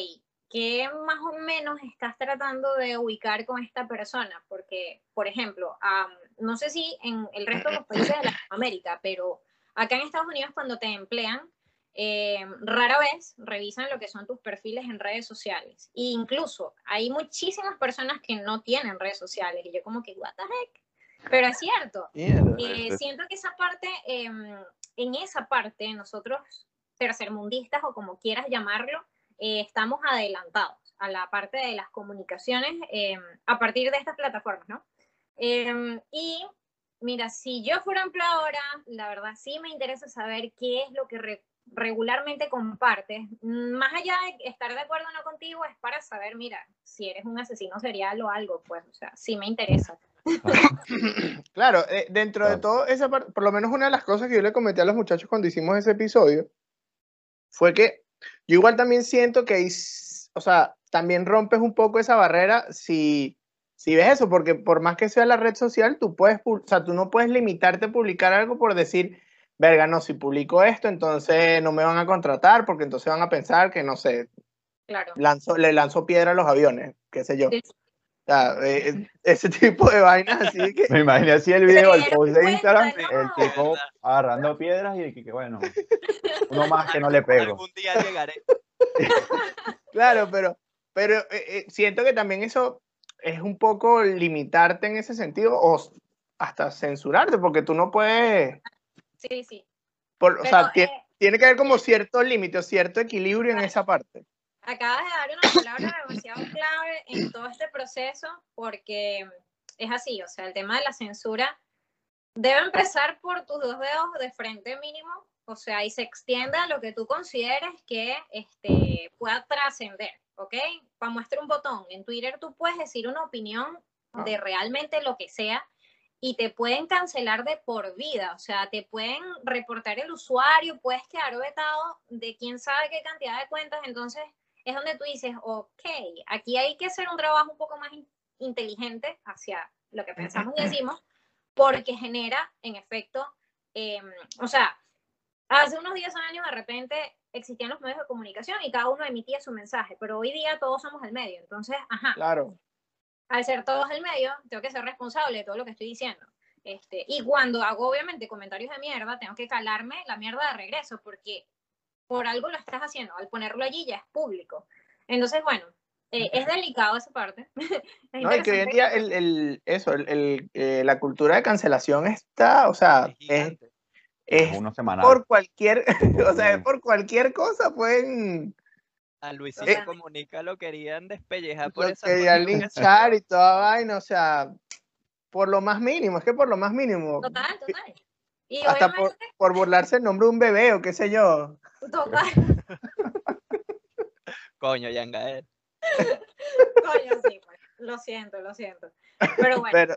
¿qué más o menos estás tratando de ubicar con esta persona? Porque, por ejemplo, am, no sé si en el resto de los países de Latinoamérica, pero acá en Estados Unidos cuando te emplean, eh, rara vez revisan lo que son tus perfiles en redes sociales. E incluso hay muchísimas personas que no tienen redes sociales y yo como que, what the heck? Pero es cierto. Mierda. Eh, siento que esa parte, eh, en esa parte, nosotros, tercermundistas o como quieras llamarlo, eh, estamos adelantados a la parte de las comunicaciones eh, a partir de estas plataformas, ¿no? Eh, y mira, si yo fuera empleadora, la verdad sí me interesa saber qué es lo que re- regularmente compartes. Más allá de estar de acuerdo o no contigo, es para saber, mira, si eres un asesino serial o algo, pues, o sea, sí me interesa. Claro, eh, dentro de todo esa parte, por lo menos una de las cosas que yo le comenté a los muchachos cuando hicimos ese episodio, fue que yo igual también siento que, o sea, también rompes un poco esa barrera si, si ves eso, porque por más que sea la red social, tú puedes, pu- o sea, tú no puedes limitarte a publicar algo por decir, verga, no, si publico esto, entonces no me van a contratar, porque entonces van a pensar que, no sé, Claro. lanzo, le lanzo piedra a los aviones, qué sé yo. Sea, eh, ese tipo de vainas así que... Me imaginé así el video, el post de. Instagram, el tipo agarrando piedras y que, que bueno, uno más que no le pego. Algún día llegaré. Claro, pero, pero eh, eh, siento que también eso es un poco limitarte en ese sentido o hasta censurarte, porque tú no puedes, Sí, sí. por- o sea, tie- eh, tiene que haber como cierto límite o cierto equilibrio en esa parte. Acabas de dar una palabra demasiado clave en todo este proceso porque es así, o sea, el tema de la censura debe empezar por tus dos dedos de frente mínimo, o sea, y se extiende a lo que tú consideres que este, pueda trascender, ¿ok? Para muestra un botón, en Twitter tú puedes decir una opinión de realmente lo que sea y te pueden cancelar de por vida, o sea, te pueden reportar el usuario, puedes quedar vetado de quién sabe qué cantidad de cuentas, entonces es donde tú dices, ok, aquí hay que hacer un trabajo un poco más in- inteligente hacia lo que pensamos y decimos, porque genera, en efecto, em, o sea, hace unos 10 años de repente existían los medios de comunicación y cada uno emitía su mensaje, pero hoy día todos somos el medio, entonces, ajá, Claro. al ser todos el medio, tengo que ser responsable de todo lo que estoy diciendo. Este, y cuando hago, obviamente, comentarios de mierda, tengo que calarme la mierda de regreso, porque por algo lo estás haciendo. Al ponerlo allí ya es público. Entonces, bueno, eh, es delicado esa parte. Es No, y que hoy en día el, el- eso, el, el, eh, la cultura de cancelación está, o sea, Es es, es Uno semanal. por cualquier, o sea, es por cualquier cosa pueden A Luisito Eh, Comunica lo querían despellejar por lo esa querían linchar y toda vaina, o sea, por lo más mínimo, es que por lo más mínimo, Total, total. Y hasta por, por burlarse el nombre de un bebé o qué sé yo. Total, Coño, Yangael. coño, sí, pues, lo siento, lo siento. Pero bueno, Pero,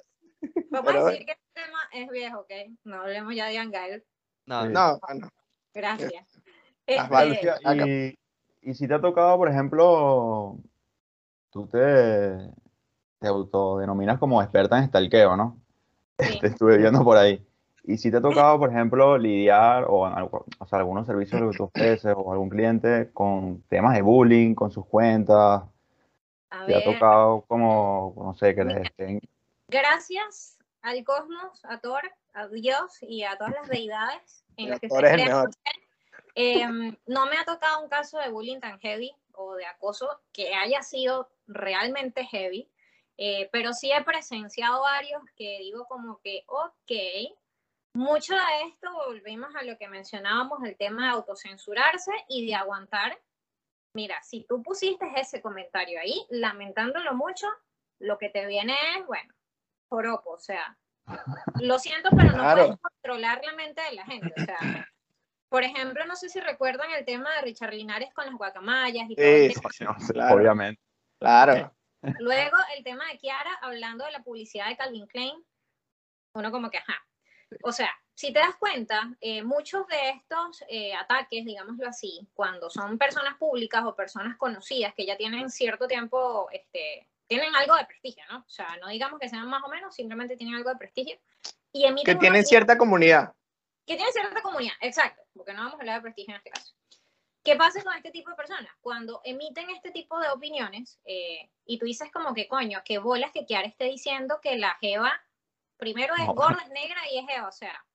vamos pero a decir que el tema es viejo, ¿ok? No hablemos ya de Angael. No, Sí. no, bueno, Gracias. Este, y, y si te ha tocado, por ejemplo, tú te, te autodenominas como experta en stalkeo, ¿no? sí. Te estuve viendo por ahí. Y si te ha tocado, por ejemplo, lidiar o, o sea, algunos servicios que tú ofreces o algún cliente con temas de bullying, con sus cuentas. A ¿Te ha ver, tocado como, no sé, que les estén... gracias al cosmos, a Thor, a Dios y a todas las deidades en las que se. Em, no me ha tocado un caso de bullying tan heavy o de acoso que haya sido realmente heavy, eh, pero sí he presenciado varios que digo como que, ok, mucho de esto volvimos a lo que mencionábamos, el tema de autocensurarse y de aguantar. Mira, si tú pusiste ese comentario ahí, lamentándolo mucho, lo que te viene es, bueno, joropo, o sea, lo siento, pero no Claro. puedes controlar la mente de la gente, o sea, por ejemplo, no sé si recuerdan el tema de Richard Linares con las guacamayas y todo Sí, sí, No claro. Obviamente. Claro. Luego el tema de Kiara hablando de la publicidad de Calvin Klein, uno como que, ajá. O sea, si te das cuenta, eh, muchos de estos eh, ataques, digámoslo así, cuando son personas públicas o personas conocidas que ya tienen cierto tiempo, este, tienen algo de prestigio, ¿no? O sea, no digamos que sean más o menos, simplemente tienen algo de prestigio. Y emiten Que tienen cierta comunidad. que tiene cierta comunidad, exacto, porque no vamos a hablar de prestigio en este caso. ¿Qué pasa con este tipo de personas? Cuando emiten este tipo de opiniones eh, y tú dices como que coño, qué bolas que Kiara esté diciendo que la Jeva primero es gorda, es negra y es Jeva, o sea,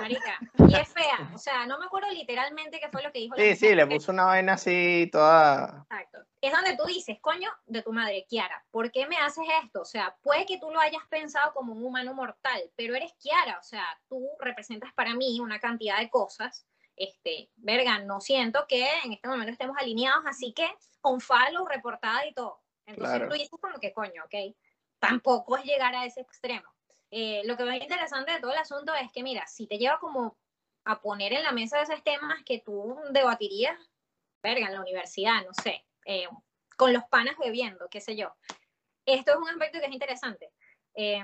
marica, y es fea, o sea, no me acuerdo literalmente qué fue lo que dijo la Sí, sí, mujer, le puso una vaina así toda. Exacto. Es donde tú dices, coño, de tu madre, Kiara, ¿por qué me haces esto? O sea, puede que tú lo hayas pensado como un humano mortal, pero eres Kiara, o sea, tú representas para mí una cantidad de cosas. Este, verga, no siento que en este momento estemos alineados, así que on follow, reportada y todo. Entonces Claro. tú dices como que coño, ok, tampoco es llegar a ese extremo. Eh, lo que me interesante de todo el asunto es que, mira, si te lleva como a poner en la mesa esos temas que tú debatirías, verga, en la universidad, no sé, eh, con los panas bebiendo, qué sé yo. Esto es un aspecto que es interesante. Eh,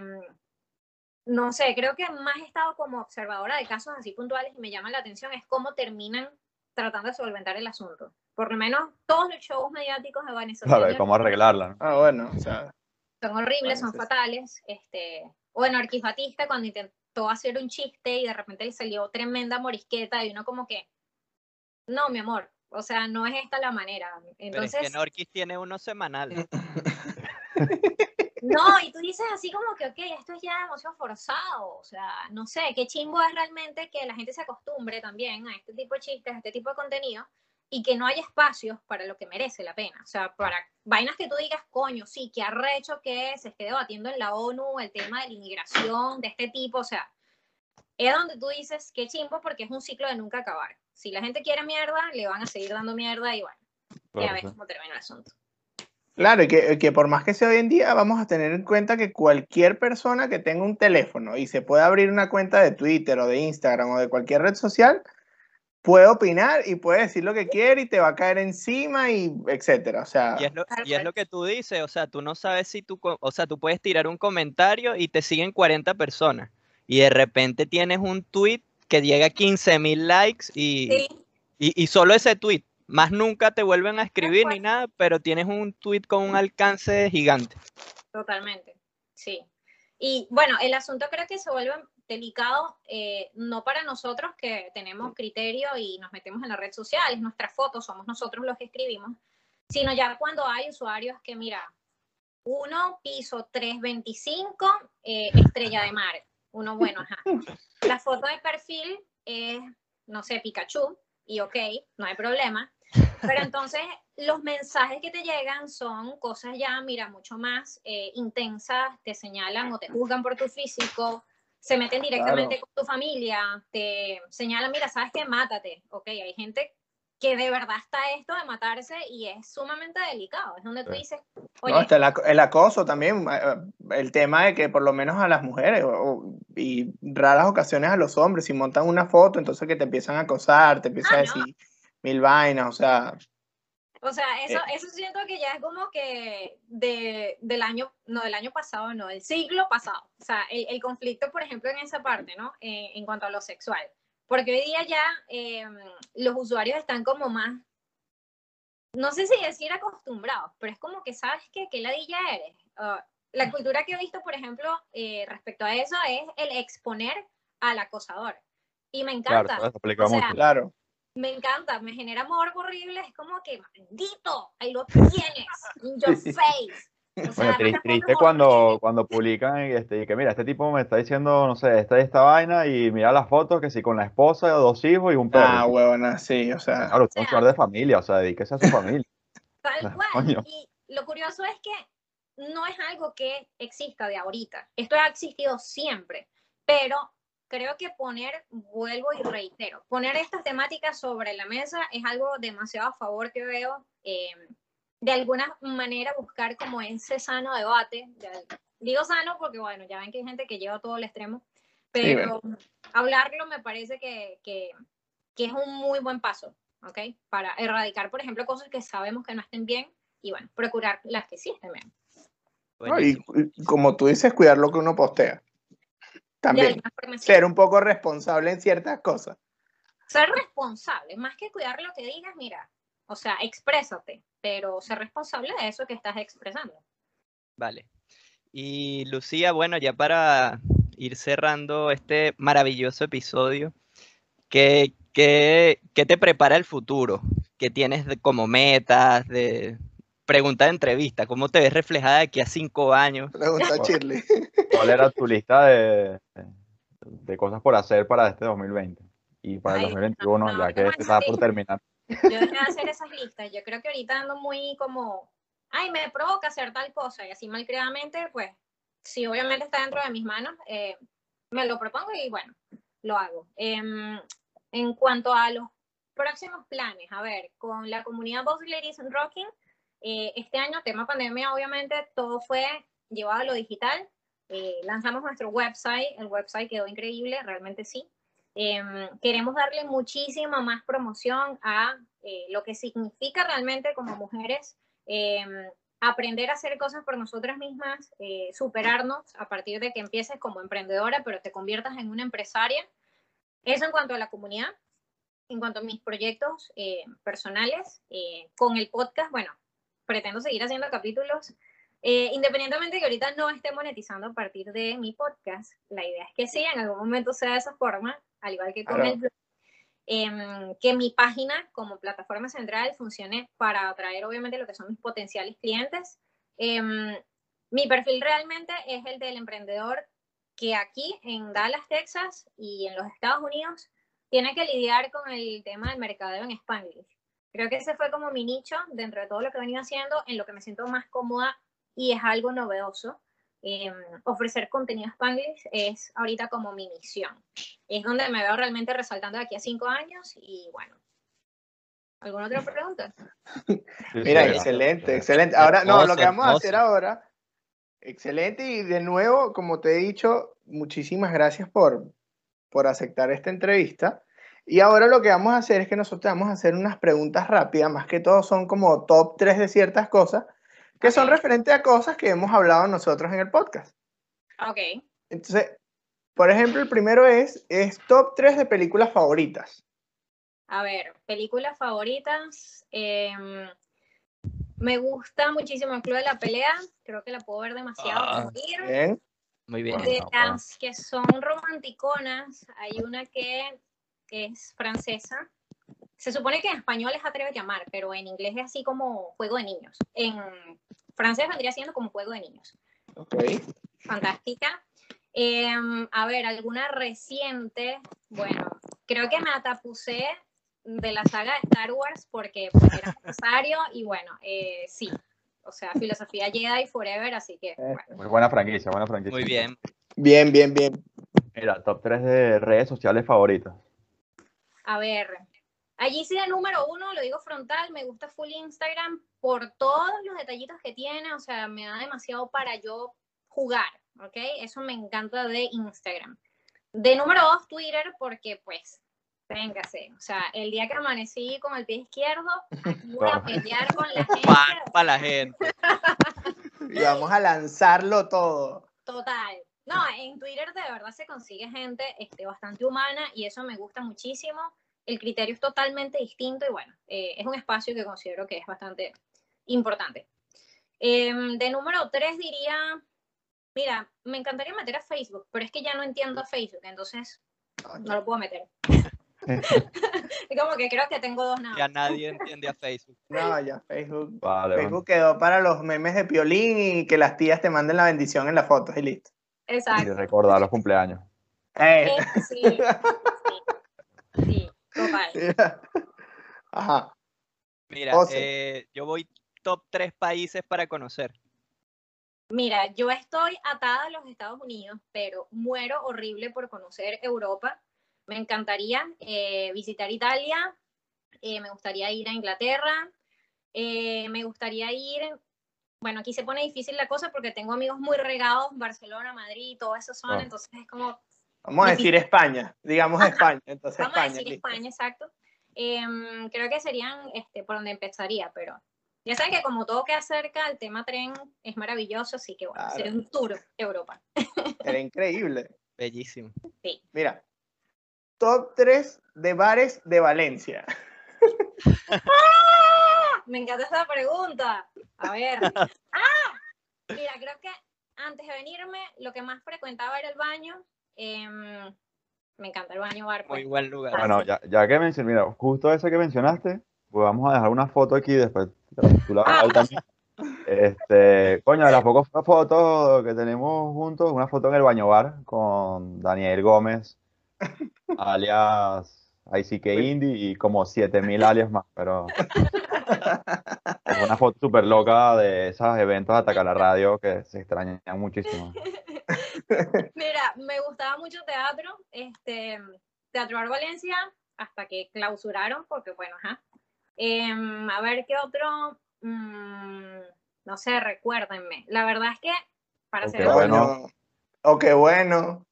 no sé, creo que más he estado como observadora de casos así puntuales y me llama la atención es cómo terminan tratando de solventar el asunto. Por lo menos todos los shows mediáticos de Vanessa Claro, cómo arreglarla. Ah, bueno, o sea. son horribles, son Bueno, sí, sí. fatales. Este, bueno, Arquis Batista cuando intentó hacer un chiste y de repente le salió tremenda morisqueta y uno como que, no, mi amor, o sea, no es esta la manera. Pero es Entonces, que Norquis tiene uno semanal. no, y tú dices así como que, ok, esto es ya demasiado forzado, o sea, no sé, qué chimbo es realmente que la gente se acostumbre también a este tipo de chistes, a este tipo de contenido, y que no haya espacios para lo que merece la pena, o sea, para vainas que tú digas, coño, sí, que arrecho que se esté debatiendo en la ONU el tema de la inmigración de este tipo, o sea, es donde tú dices, qué chimbo, porque es un ciclo de nunca acabar. Si la gente quiere mierda, le van a seguir dando mierda y bueno, ya Claro, ves cómo termina el asunto. Claro, y que, que por más que sea hoy en día, vamos a tener en cuenta que cualquier persona que tenga un teléfono y se pueda abrir una cuenta de Twitter o de Instagram o de cualquier red social, puede opinar y puede decir lo que quiere y te va a caer encima y etcétera. O sea, Y es, lo, y es lo que tú dices, o sea, tú no sabes si tú, o sea, tú puedes tirar un comentario y te siguen 40 personas y de repente tienes un tweet que llega a 15 mil likes y, Sí, y, y solo ese tweet, más nunca te vuelven a escribir ni nada, pero tienes un tweet con un alcance gigante. Totalmente, sí. Y bueno, el asunto creo que se vuelve delicado, eh, no para nosotros que tenemos criterio y nos metemos en la red social, es nuestra foto, somos nosotros los que escribimos, sino ya cuando hay usuarios que, mira, uno, piso 325, eh, estrella de mar. Uno, bueno, ajá. La foto de perfil es, no sé, Pikachu, y ok, no hay problema. Pero entonces los mensajes que te llegan son cosas ya, mira, mucho más eh, intensas, te señalan o te juzgan por tu físico, se meten directamente con tu familia, te señalan, mira, sabes que mátate, ok, hay gente que de verdad está esto de matarse y es sumamente delicado, es donde tú dices, no, oye, está el, ac- el acoso también, eh, eh, el tema de que por lo menos a las mujeres o- y raras ocasiones a los hombres, si montan una foto, entonces que te empiezan a acosar, te empiezan Ah, a no. decir mil vainas, o sea, O sea, eso, Eh. eso siento que ya es como que de, del año, no del año pasado, no, del siglo pasado. O sea, el, el conflicto, por ejemplo, en esa parte, ¿no? Eh, en cuanto a lo sexual. Porque hoy día ya eh, los usuarios están como más, no sé si decir acostumbrados, pero es como que sabes que qué ladilla eres. Ah, la cultura que he visto, por ejemplo, eh, respecto a eso es el exponer al acosador. Y me Claro, encanta. eso aplica O sea, mucho. Claro. Me encanta, me genera amor horrible, es como que maldito, ahí lo tienes, in your face. O sea, Bueno, no tri- te triste cuando, cuando publican y, este, y que mira, este tipo me está diciendo, no sé, esta esta vaina y mira las fotos que sí con la esposa, dos hijos y un perro. Ah, huevona, sí, o sea. Claro, usted es un señor de familia, o sea, dedíquese a su familia. Tal cual. Coño. Y lo curioso es que no es algo que exista de ahorita. Esto ha existido siempre. Pero creo que poner, vuelvo y reitero, poner estas temáticas sobre la mesa es algo demasiado a favor que veo. eh, de alguna manera buscar como ese sano debate. de- digo sano porque, bueno, ya ven que hay gente que lleva todo al extremo. Pero hablarlo me parece que, que, que es un muy buen paso. ¿ok? Para erradicar, por ejemplo, cosas que sabemos que no estén bien y, bueno, procurar las que sí estén bien. ¿no? Y, y como tú dices, cuidar lo que uno postea. También. Ser un poco responsable en ciertas cosas. Ser responsable, más que cuidar lo que digas, mira, o sea, exprésate, pero ser responsable de eso que estás expresando. Vale. Y Lucía, bueno, ya para ir cerrando este maravilloso episodio, ¿qué, qué, qué te prepara el futuro? ¿Qué tienes como metas, de pregunta de entrevista? ¿Cómo te ves reflejada de aquí a cinco años? Pregunta a Shirley. ¿Cuál era tu lista de, de cosas por hacer para este 2020? Y para el Ay, 2021, no, ya no, que este sí. por terminar. Yo dejé de hacer esas listas, yo creo que ahorita ando muy como, ay, me provoca hacer tal cosa y así malcriadamente, pues, si obviamente está dentro de mis manos, eh, me lo propongo y bueno, lo hago. Em, en cuanto a los próximos planes, a ver, con la comunidad Boss Ladies in Rocking, eh, este año, tema pandemia, obviamente, todo fue llevado a lo digital. Eh, lanzamos nuestro website, el website quedó increíble, realmente sí. Em, queremos darle muchísima más promoción a eh, lo que significa realmente como mujeres em, aprender a hacer cosas por nosotras mismas, eh, superarnos a partir de que empieces como emprendedora, pero te conviertas en una empresaria. Eso en cuanto a la comunidad. En cuanto a mis proyectos eh, personales, eh, con el podcast, bueno, pretendo seguir haciendo capítulos. Eh, independientemente de que ahorita no esté monetizando a partir de mi podcast, la idea es que sí, en algún momento sea de esa forma, al igual que con el blog, em, que mi página como plataforma central funcione para atraer obviamente lo que son mis potenciales clientes. Em, mi perfil realmente es el del emprendedor que aquí en Dallas, Texas y en los Estados Unidos tiene que lidiar con el tema del mercadeo en Spanglish. Creo que ese fue como mi nicho dentro de todo lo que he venido haciendo, en lo que me siento más cómoda y es algo novedoso. Eh, ofrecer contenido Spanglish es ahorita como mi misión. Es donde me veo realmente resaltando de aquí a cinco años y bueno. ¿Alguna otra pregunta? Mira, excelente, excelente. Ahora, no, lo que vamos a hacer ahora, excelente. Y de nuevo, como te he dicho, muchísimas gracias por, por aceptar esta entrevista. Y ahora lo que vamos a hacer es que nosotros vamos a hacer unas preguntas rápidas, más que todo son como top 3 de ciertas cosas, que son Ok. referentes a cosas que hemos hablado nosotros en el podcast. Ok. Entonces, por ejemplo, el primero es, es top 3 de películas favoritas. A ver, películas favoritas. em, me gusta muchísimo el Club de la Pelea. Creo que la puedo ver demasiado. Ah. Bien. Muy bien. De las que son romanticonas, hay una que es francesa. Se supone que en español es Atrévete a amar, pero en inglés es así como juego de niños. En francés vendría siendo como juego de niños. Ok. Fantástica. Em, a ver, alguna reciente. Bueno, creo que me atapusé de la saga de Star Wars porque pues, era necesario y bueno, eh, sí. O sea, filosofía Jedi Forever, así que bueno. Muy buena franquicia, buena franquicia. Muy bien. Bien, bien, bien. Mira, top 3 de redes sociales favoritas. A ver, allí sí de número uno, lo digo frontal, me gusta full Instagram por todos los detallitos que tiene, o sea, me da demasiado para yo jugar, ¿ok? Eso me encanta de Instagram. De número dos, Twitter, porque pues, véngase, o sea, el día que amanecí con el pie izquierdo, aquí voy a pelear con la gente, Para la gente. Y vamos a lanzarlo todo. Total. No, en Twitter de verdad se consigue gente este, bastante humana y eso me gusta muchísimo. El criterio es totalmente distinto y bueno, eh, es un espacio que considero que es bastante importante. Em, de número tres diría, mira, me encantaría meter a Facebook, pero es que ya no entiendo a Facebook, entonces no lo puedo meter. es como que creo que tengo dos nada. Ya nadie entiende a Facebook. No, ya Facebook. Vale, bueno. Facebook quedó para los memes de Piolín y que las tías te manden la bendición en las fotos y listo. Y Exacto. recordar los cumpleaños. Eh, Eh, sí, sí, sí, total. Ajá. Mira, eh, yo voy top tres países para conocer. Mira, yo estoy atada a los Estados Unidos, pero muero horrible por conocer Europa. Me encantaría eh, visitar Italia, eh, me gustaría ir a Inglaterra, eh, me gustaría ir, bueno, aquí se pone difícil la cosa porque tengo amigos muy regados, Barcelona, Madrid, todas esas zonas, Ah. entonces es como, Vamos a decir España, digamos Ajá. España. Entonces vamos a España. decir listo. España, exacto. Em, creo que serían este, por donde empezaría, pero ya saben que como todo queda cerca, el tema tren es maravilloso, así que bueno, Claro. sería un tour Europa. Era increíble. Bellísimo. Mira, top 3 de bares de Valencia. Me encanta esta pregunta. A ver. ¡Ah! Mira, creo que antes de venirme, lo que más frecuentaba era el baño. Em, me encanta el baño bar. Muy pues. buen lugar. Bueno, ya, ya que mencioné, mira, justo ese que mencionaste, pues vamos a dejar una foto aquí, después tú la vas a ver también. Este, coño, de las pocas fotos que tenemos juntos, una foto en el baño bar con Daniel Gómez, alias ICK Indie y como 7000 alias más, pero es una foto súper loca de esos eventos de Ataca la Radio que se extrañan muchísimo. Mira, me gustaba mucho teatro, este, Teatro Bar Valencia, hasta que clausuraron, porque bueno, ajá. Em, a ver qué otro, mm, no sé, recuérdenme. La verdad es que, para Ok, ser Qué bueno. bueno. O qué bueno.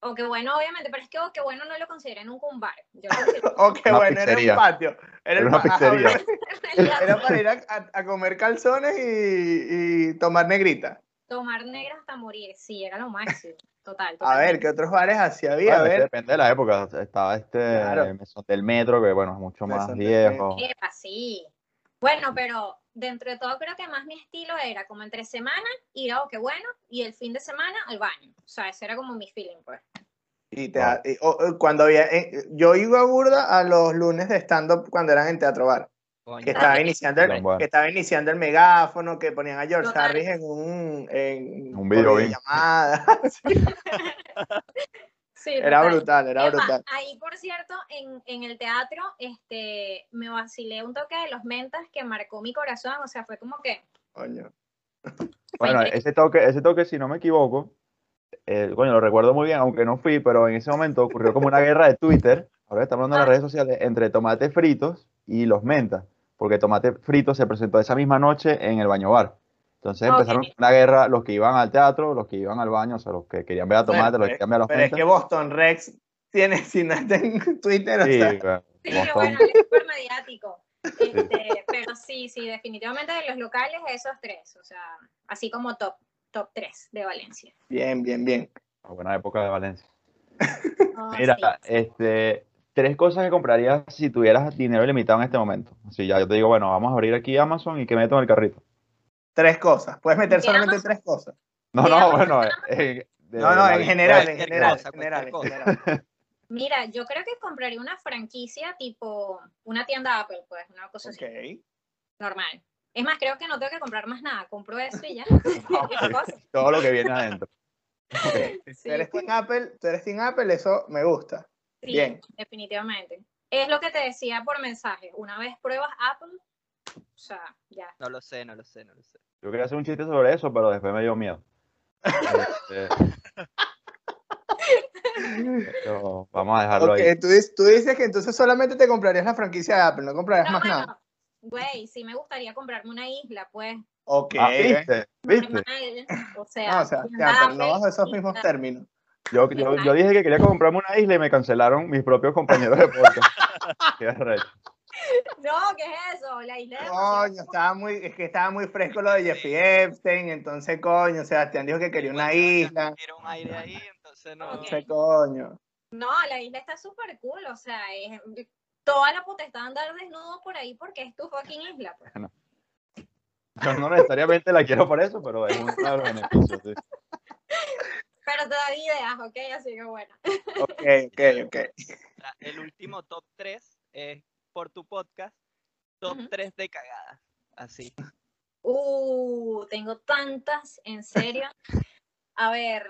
O que bueno, obviamente, pero es que o que bueno no lo consideré nunca un bar. Yo lo O qué Una bueno, era un patio. Era, Era el una ajá. Era, para ir a, comer calzones y, y tomar negrita. tomar negra hasta morir, sí, era lo máximo, total. A ver, ¿qué otros bares así había? A Bueno, que ver. depende de la época. Estaba este Claro. Mesón del Metro, que bueno, es mucho más Mesón viejo. Epa, sí. Bueno, pero dentro de todo creo que más mi estilo era como entre semana ir a oh, qué bueno y el fin de semana al baño. O sea, ese era como mi feeling, pues. Y te- y- o- o cuando había, eh, yo iba a burda a los lunes de stand-up cuando eran en Teatro Bar, Coño. que estaba iniciando el, que estaba iniciando el megáfono, que ponían a George Total. Harris en un, en, Un video videollamada. Sí, Era brutal, era Epa, brutal. Ahí, por cierto, en, en el teatro, este, me vacilé un toque de los mentas que marcó mi corazón. O sea, fue como que. Coño. Bueno, increíble. ese toque, ese toque, si no me equivoco, eh, coño, lo recuerdo muy bien, aunque no fui, pero en ese momento ocurrió como una guerra de Twitter, ahora estamos hablando de las Ah. redes sociales, entre tomates fritos y los mentas, porque tomate frito se presentó esa misma noche en el baño bar. Entonces empezaron una guerra, los que iban al teatro, los que iban al baño, o sea, los que querían ver a Bueno, tomate, los que querían ver a los Pero es que Boston Rex tiene, si no está en Twitter, o Sí, sea, bueno, Sí, Boston. bueno, es súper mediático. Este, pero sí, sí, definitivamente de los locales, esos tres. O sea, así como top, top tres de Valencia. bien, bien, bien. Una buena época de Valencia. Oh, Mira, sí. este, tres cosas que comprarías si tuvieras dinero ilimitado en este momento. Así ya yo te digo, bueno, vamos a abrir aquí Amazon y que meto en el carrito. Tres cosas. Puedes meter ¿De solamente tres cosas. No, ¿De no, bueno, eh, de No, no, en general, en general, cosa. Mira, yo creo que compraría una franquicia tipo una tienda Apple, pues, una cosa así, Ok. normal. Es más, creo que no tengo que comprar más nada, compro eso y ya. Cosa. Todo lo que viene adentro. Sí, tú eres pues, Team Apple, tú eres Team Apple, eso me gusta. sí, bien. definitivamente. Es lo que te decía por mensaje. Una vez pruebas Apple, o sea, ya. No lo sé, no lo sé, no lo sé. Yo quería hacer un chiste sobre eso, pero después me dio miedo. Este, pero vamos a dejarlo ahí. tú, dices- tú dices que entonces solamente te comprarías la franquicia de Apple, no comprarías No, más bueno, nada. güey, sí me gustaría comprarme una isla, pues. Ok. Ah, ¿viste? ¿Viste? normal, O No, sea, o sea, ya, pero no bajo esos mismos tienda- términos. Yo, yo, yo dije que quería comprarme una isla y me cancelaron mis propios compañeros de podcast. Qué arrecho. No, ¿qué es eso? La isla de Coño, estaba muy, es que estaba muy fresco lo de Jeffrey Epstein, entonces, coño, Sebastián dijo que quería una isla. Era un aire ahí, entonces no. Entonces, coño. No, la isla está súper cool, o sea, es toda la potestad de andar desnudo por ahí porque es tu fucking isla. pues. Yo no necesariamente la quiero por eso, pero es uno de los beneficios. sí. pero te da ideas, ¿ok? Así que bueno. Ok, ok, ok. El último top 3 es por tu podcast, top Ujú. 3 de cagadas. Así. Uh, tengo tantas, en serio. A ver,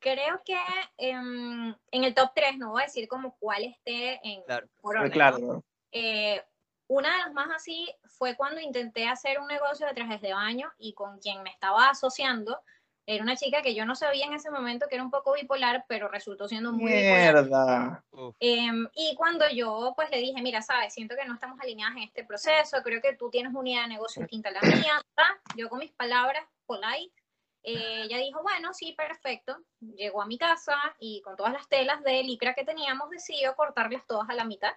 creo que em, en el top 3, no voy a decir como cuál esté en Claro. orden, claro. Eh, una de las más así fue cuando intenté hacer un negocio de trajes de baño y con quien me estaba asociando era una chica que yo no sabía en ese momento que era un poco bipolar, pero resultó siendo muy bipolar. Mierda. Uf, Em, y cuando yo pues le dije, mira, sabes, siento que no estamos alineadas en este proceso, creo que tú tienes una idea de negocio distinta a la mía, yo con mis palabras polite, eh, ella dijo, bueno, sí, perfecto, llegó a mi casa y con todas las telas de licra que teníamos decidió cortarlas todas a la mitad,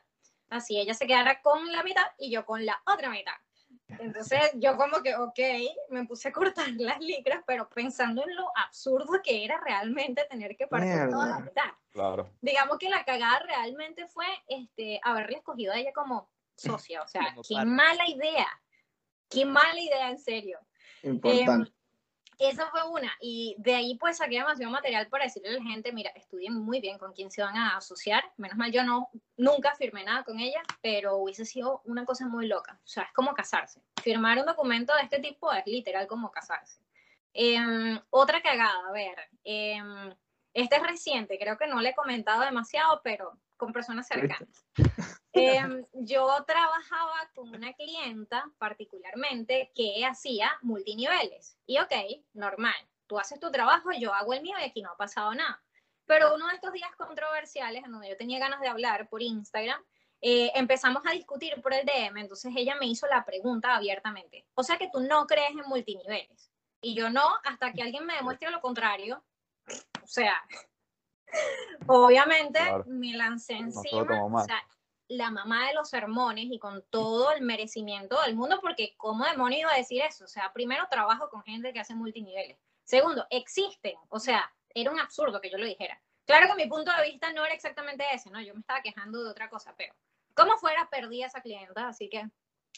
así ella se quedara con la mitad y yo con la otra mitad. Entonces yo como que, ok, me puse a cortar las licras, pero pensando en lo absurdo que era realmente tener que partir toda la Mierda. mitad Claro. digamos que la cagada realmente fue este, haberle escogido a ella como socia. O sea, qué mala idea. Qué mala idea, en serio. Importante. Esa fue una. Y de ahí pues saqué demasiado material para decirle a la gente, mira, estudien muy bien con quién se van a asociar. Menos mal yo no, nunca firmé nada con ella, pero hubiese sido una cosa muy loca. O sea, es como casarse. Firmar un documento de este tipo es literal como casarse. Em, otra cagada, a ver. em, este es reciente, creo que no le he comentado demasiado, pero con personas cercanas. Em, yo trabajaba con una clienta particularmente que hacía multiniveles. Y ok, normal, tú haces tu trabajo, yo hago el mío y aquí no ha pasado nada. Pero uno de estos días controversiales en donde yo tenía ganas de hablar por Instagram, eh, empezamos a discutir por el DM, entonces ella me hizo la pregunta abiertamente. O sea que tú no crees en multiniveles. Y yo no, hasta que alguien me demuestre lo contrario. O sea, obviamente Claro. me lancé encima. o sea, la mamá de los sermones y con todo el merecimiento del mundo, porque ¿cómo demonio iba a decir eso? O sea, primero trabajo con gente que hace multiniveles. Segundo, existen. O sea, era un absurdo que yo lo dijera. Claro que mi punto de vista no era exactamente ese, ¿no? Yo me estaba quejando de otra cosa, pero como fuera, perdí a esa clienta, así que,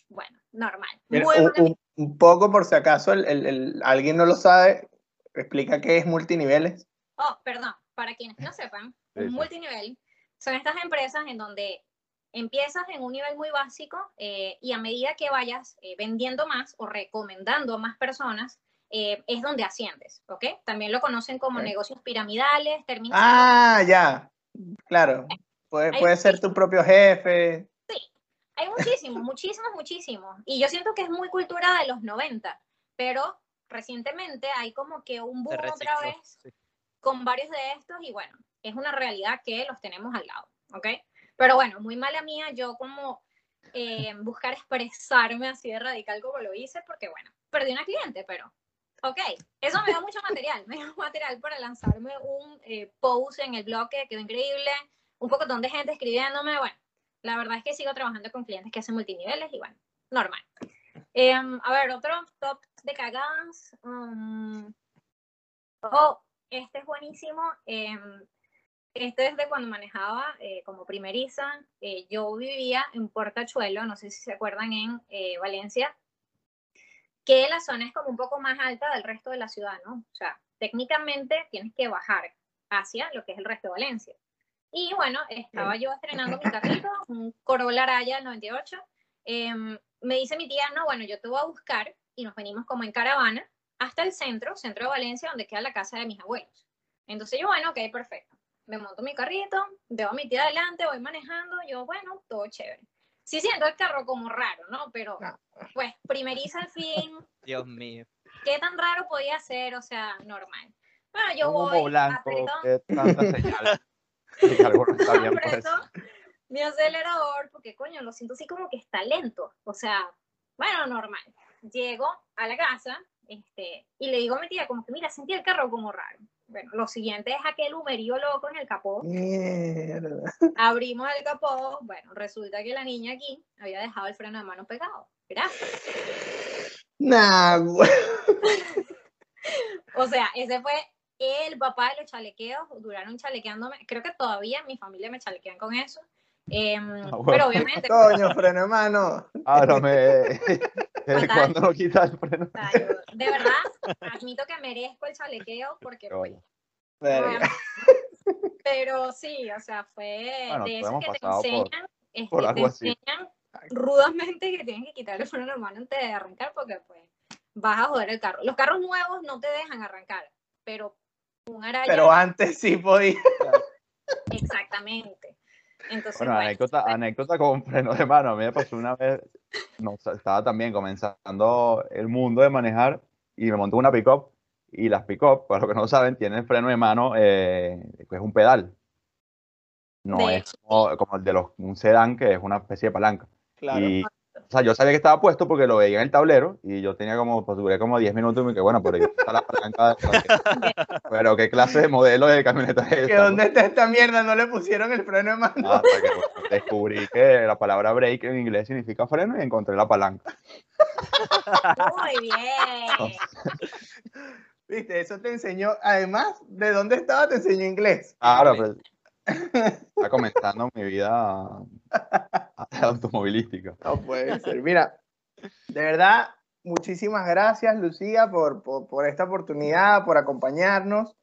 bueno, normal. Mira, un, buena un- un poco por si acaso el, el- el- alguien no lo sabe, explica qué es multiniveles. Oh, perdón, para quienes no sepan, Sí, un sí. multinivel son estas empresas en donde empiezas en un nivel muy básico eh, y a medida que vayas eh, vendiendo más o recomendando a más personas, eh, es donde asciendes, ¿ok? También lo conocen como Ok. negocios piramidales, termina Ah, ya. Claro. Puede, Hay puede ser tu propio jefe. Hay muchísimos, muchísimos, muchísimos. Y yo siento que es muy cultura de los 90, pero recientemente hay como que un boom otra vez sí. Con varios de estos y bueno, es una realidad que los tenemos al lado, ¿ok? Pero bueno, muy mala mía yo como eh, buscar expresarme así de radical como lo hice, porque bueno, perdí una cliente, pero ok, eso me dio mucho material, me material para lanzarme un eh, post en el blog que quedó increíble, un poco de gente escribiéndome, bueno, la verdad es que sigo trabajando con clientes que hacen multiniveles y bueno, normal. Em, a ver, otro top de cagadas. um, oh, este es buenísimo. em, este es de cuando manejaba eh, como primeriza. Eh, yo vivía en Portachuelo, no sé si se acuerdan, en eh, Valencia, que la zona es como un poco más alta del resto de la ciudad, ¿no? O sea, técnicamente tienes que bajar hacia lo que es el resto de Valencia. Y bueno, estaba yo estrenando mi carrito, un Corolla Araya 98. em, me dice mi tía, no, bueno, yo te voy a buscar y nos venimos como en caravana hasta el centro, centro de Valencia, donde queda la casa de mis abuelos. Entonces yo, bueno, ok, perfecto. Me monto mi carrito, veo a mi tía adelante, voy manejando, yo, bueno, todo chévere. Sí siento el carro como raro, ¿no? Pero, Ah. pues, primeriza al fin, Dios mío. ¿qué tan raro podía ser? O sea, normal. Bueno, yo Un voy, humo blanco, por eso. aprieto mi acelerador, porque coño, lo siento así como que está lento. O sea, bueno, normal. Llego a la casa este, y le digo a mi tía, como que mira, sentí el carro como raro. Bueno, lo siguiente es aquel humerío loco en el capó. Mierda. Abrimos el capó. Bueno, resulta que la niña aquí había dejado el freno de mano pegado. Gracias. Nah, güey. O sea, ese fue el papá de los chalequeos. Duraron chalequeándome. Creo que todavía en mi familia me chalequean con eso. Em, bueno. Pero obviamente, Coño, freno de mano. Ábrame. ¿Desde Fatal. cuándo no quita el freno? o sea, yo de verdad admito que merezco el chalequeo porque pues. Bueno, Pero sí, o sea, fue Bueno, de eso que te por- enseñan, es por que te así. enseñan rudamente que tienes que quitar el freno de mano antes de arrancar porque pues vas a joder el carro. Los carros nuevos no te dejan arrancar, pero un araya Pero antes sí podía. exactamente. Entonces, Bueno, bueno, anécdota, anécdota con freno de mano. A mí me pasó una vez, no, estaba también comenzando el mundo de manejar y me monté una pick-up. Y las pick-up, para los que no saben, tienen freno de mano, eh, que es un pedal. No De es como, como el de los, un sedán, que es una especie de palanca. Claro. Y, o sea, yo sabía que estaba puesto porque lo veía en el tablero y yo tenía como, pues duré como 10 minutos y me dije, bueno, pero yo está la palanca. de- pero qué clase de modelo de camioneta es ¿Que esta? dónde está esta mierda? No le pusieron el freno de mano. Hasta que bueno, descubrí que la palabra break en inglés significa freno y encontré la palanca. muy bien. Viste, eso te enseñó, además, ¿de dónde estaba? Te enseñó inglés. Claro, pero está comenzando mi vida automovilística. No puede ser. Mira, de verdad, muchísimas gracias, Lucía, por, por, por esta oportunidad, por acompañarnos.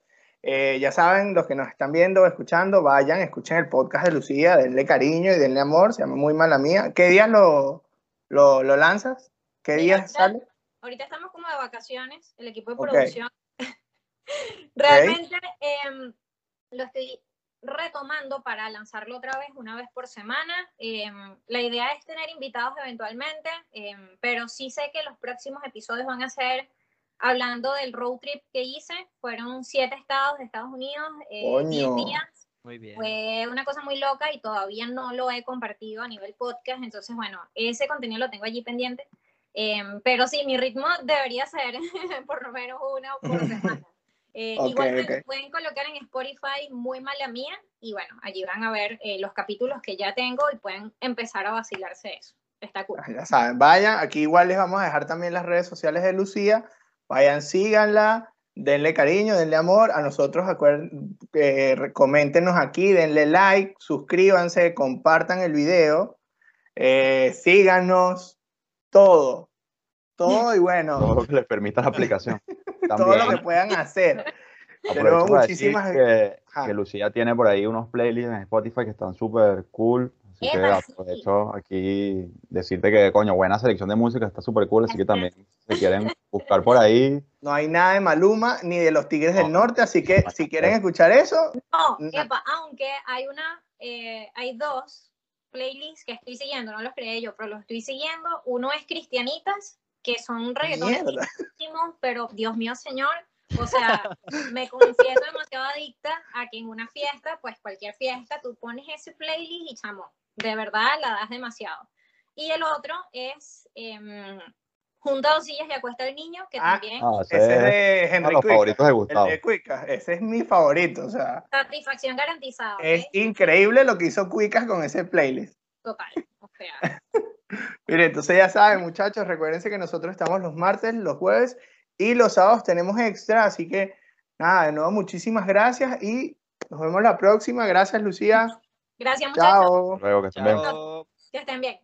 Eh, ya saben, los que nos están viendo o escuchando, vayan, escuchen el podcast de Lucía, denle cariño y denle amor, se llama Muy Mala Mía. ¿Qué días lo, lo, lo lanzas? ¿Qué Sí, días ahorita- sale? Ahorita estamos como de vacaciones, el equipo de producción. Realmente em, lo estoy retomando para lanzarlo otra vez, una vez por semana. Em, la idea es tener invitados eventualmente, em, pero sí sé que los próximos episodios van a ser hablando del road trip que hice. Fueron siete estados de Estados Unidos, eh, diez días. Muy bien. Fue una cosa muy loca y todavía no lo he compartido a nivel podcast, entonces bueno, ese contenido lo tengo allí pendiente. Em, pero sí, mi ritmo debería ser por lo menos una por semana. Eh, igual me ok. lo pueden colocar en Spotify, muy mala mía, y bueno, allí van a ver eh, los capítulos que ya tengo y pueden empezar a vacilarse eso. Está cool. Ah, Ya saben, vayan, aquí igual les vamos a dejar también las redes sociales de Lucía, vayan, síganla, denle cariño, denle amor, a nosotros acuerden, eh, coméntenos aquí, denle like, suscríbanse, compartan el video, eh, síganos, todo, todo y bueno, Todo lo que les permita la aplicación. todo lo que puedan hacer. decir muchísimas- que, que Lucía tiene por ahí unos playlists en Spotify que están súper cool. Así que aprovecho aquí decirte que, coño, buena selección de música, está súper cool. Así que también, si quieren buscar por ahí, No hay nada de Maluma ni de los Tigres del No. Norte, así que si quieren escuchar eso, No, No. epa, aunque hay una, eh, hay dos playlists que estoy siguiendo, no los creé yo, pero los estoy siguiendo. Uno es Cristianitas, que son reggaetones pero Dios mío, señor, o sea, me confieso demasiado adicta a que en una fiesta, pues cualquier fiesta, tú pones ese playlist y chamo, de verdad la das demasiado. Y el otro es em, Junta dos sillas y acuesta el niño, que Ah, también ah, ese es es de Henry los Cuica, favoritos de el Gustavo. de Cuica, ese es mi favorito, o sea, satisfacción garantizada. es increíble lo que hizo Cuicas con ese playlist. Total. O sea, Mire, entonces ya saben, muchachos, recuérdense que nosotros estamos los martes, los jueves y los sábados tenemos extra, así que nada, de nuevo muchísimas gracias y nos vemos la próxima. Gracias, Lucía. gracias muchachos, Chao. Luego que estén bien. Que estén bien.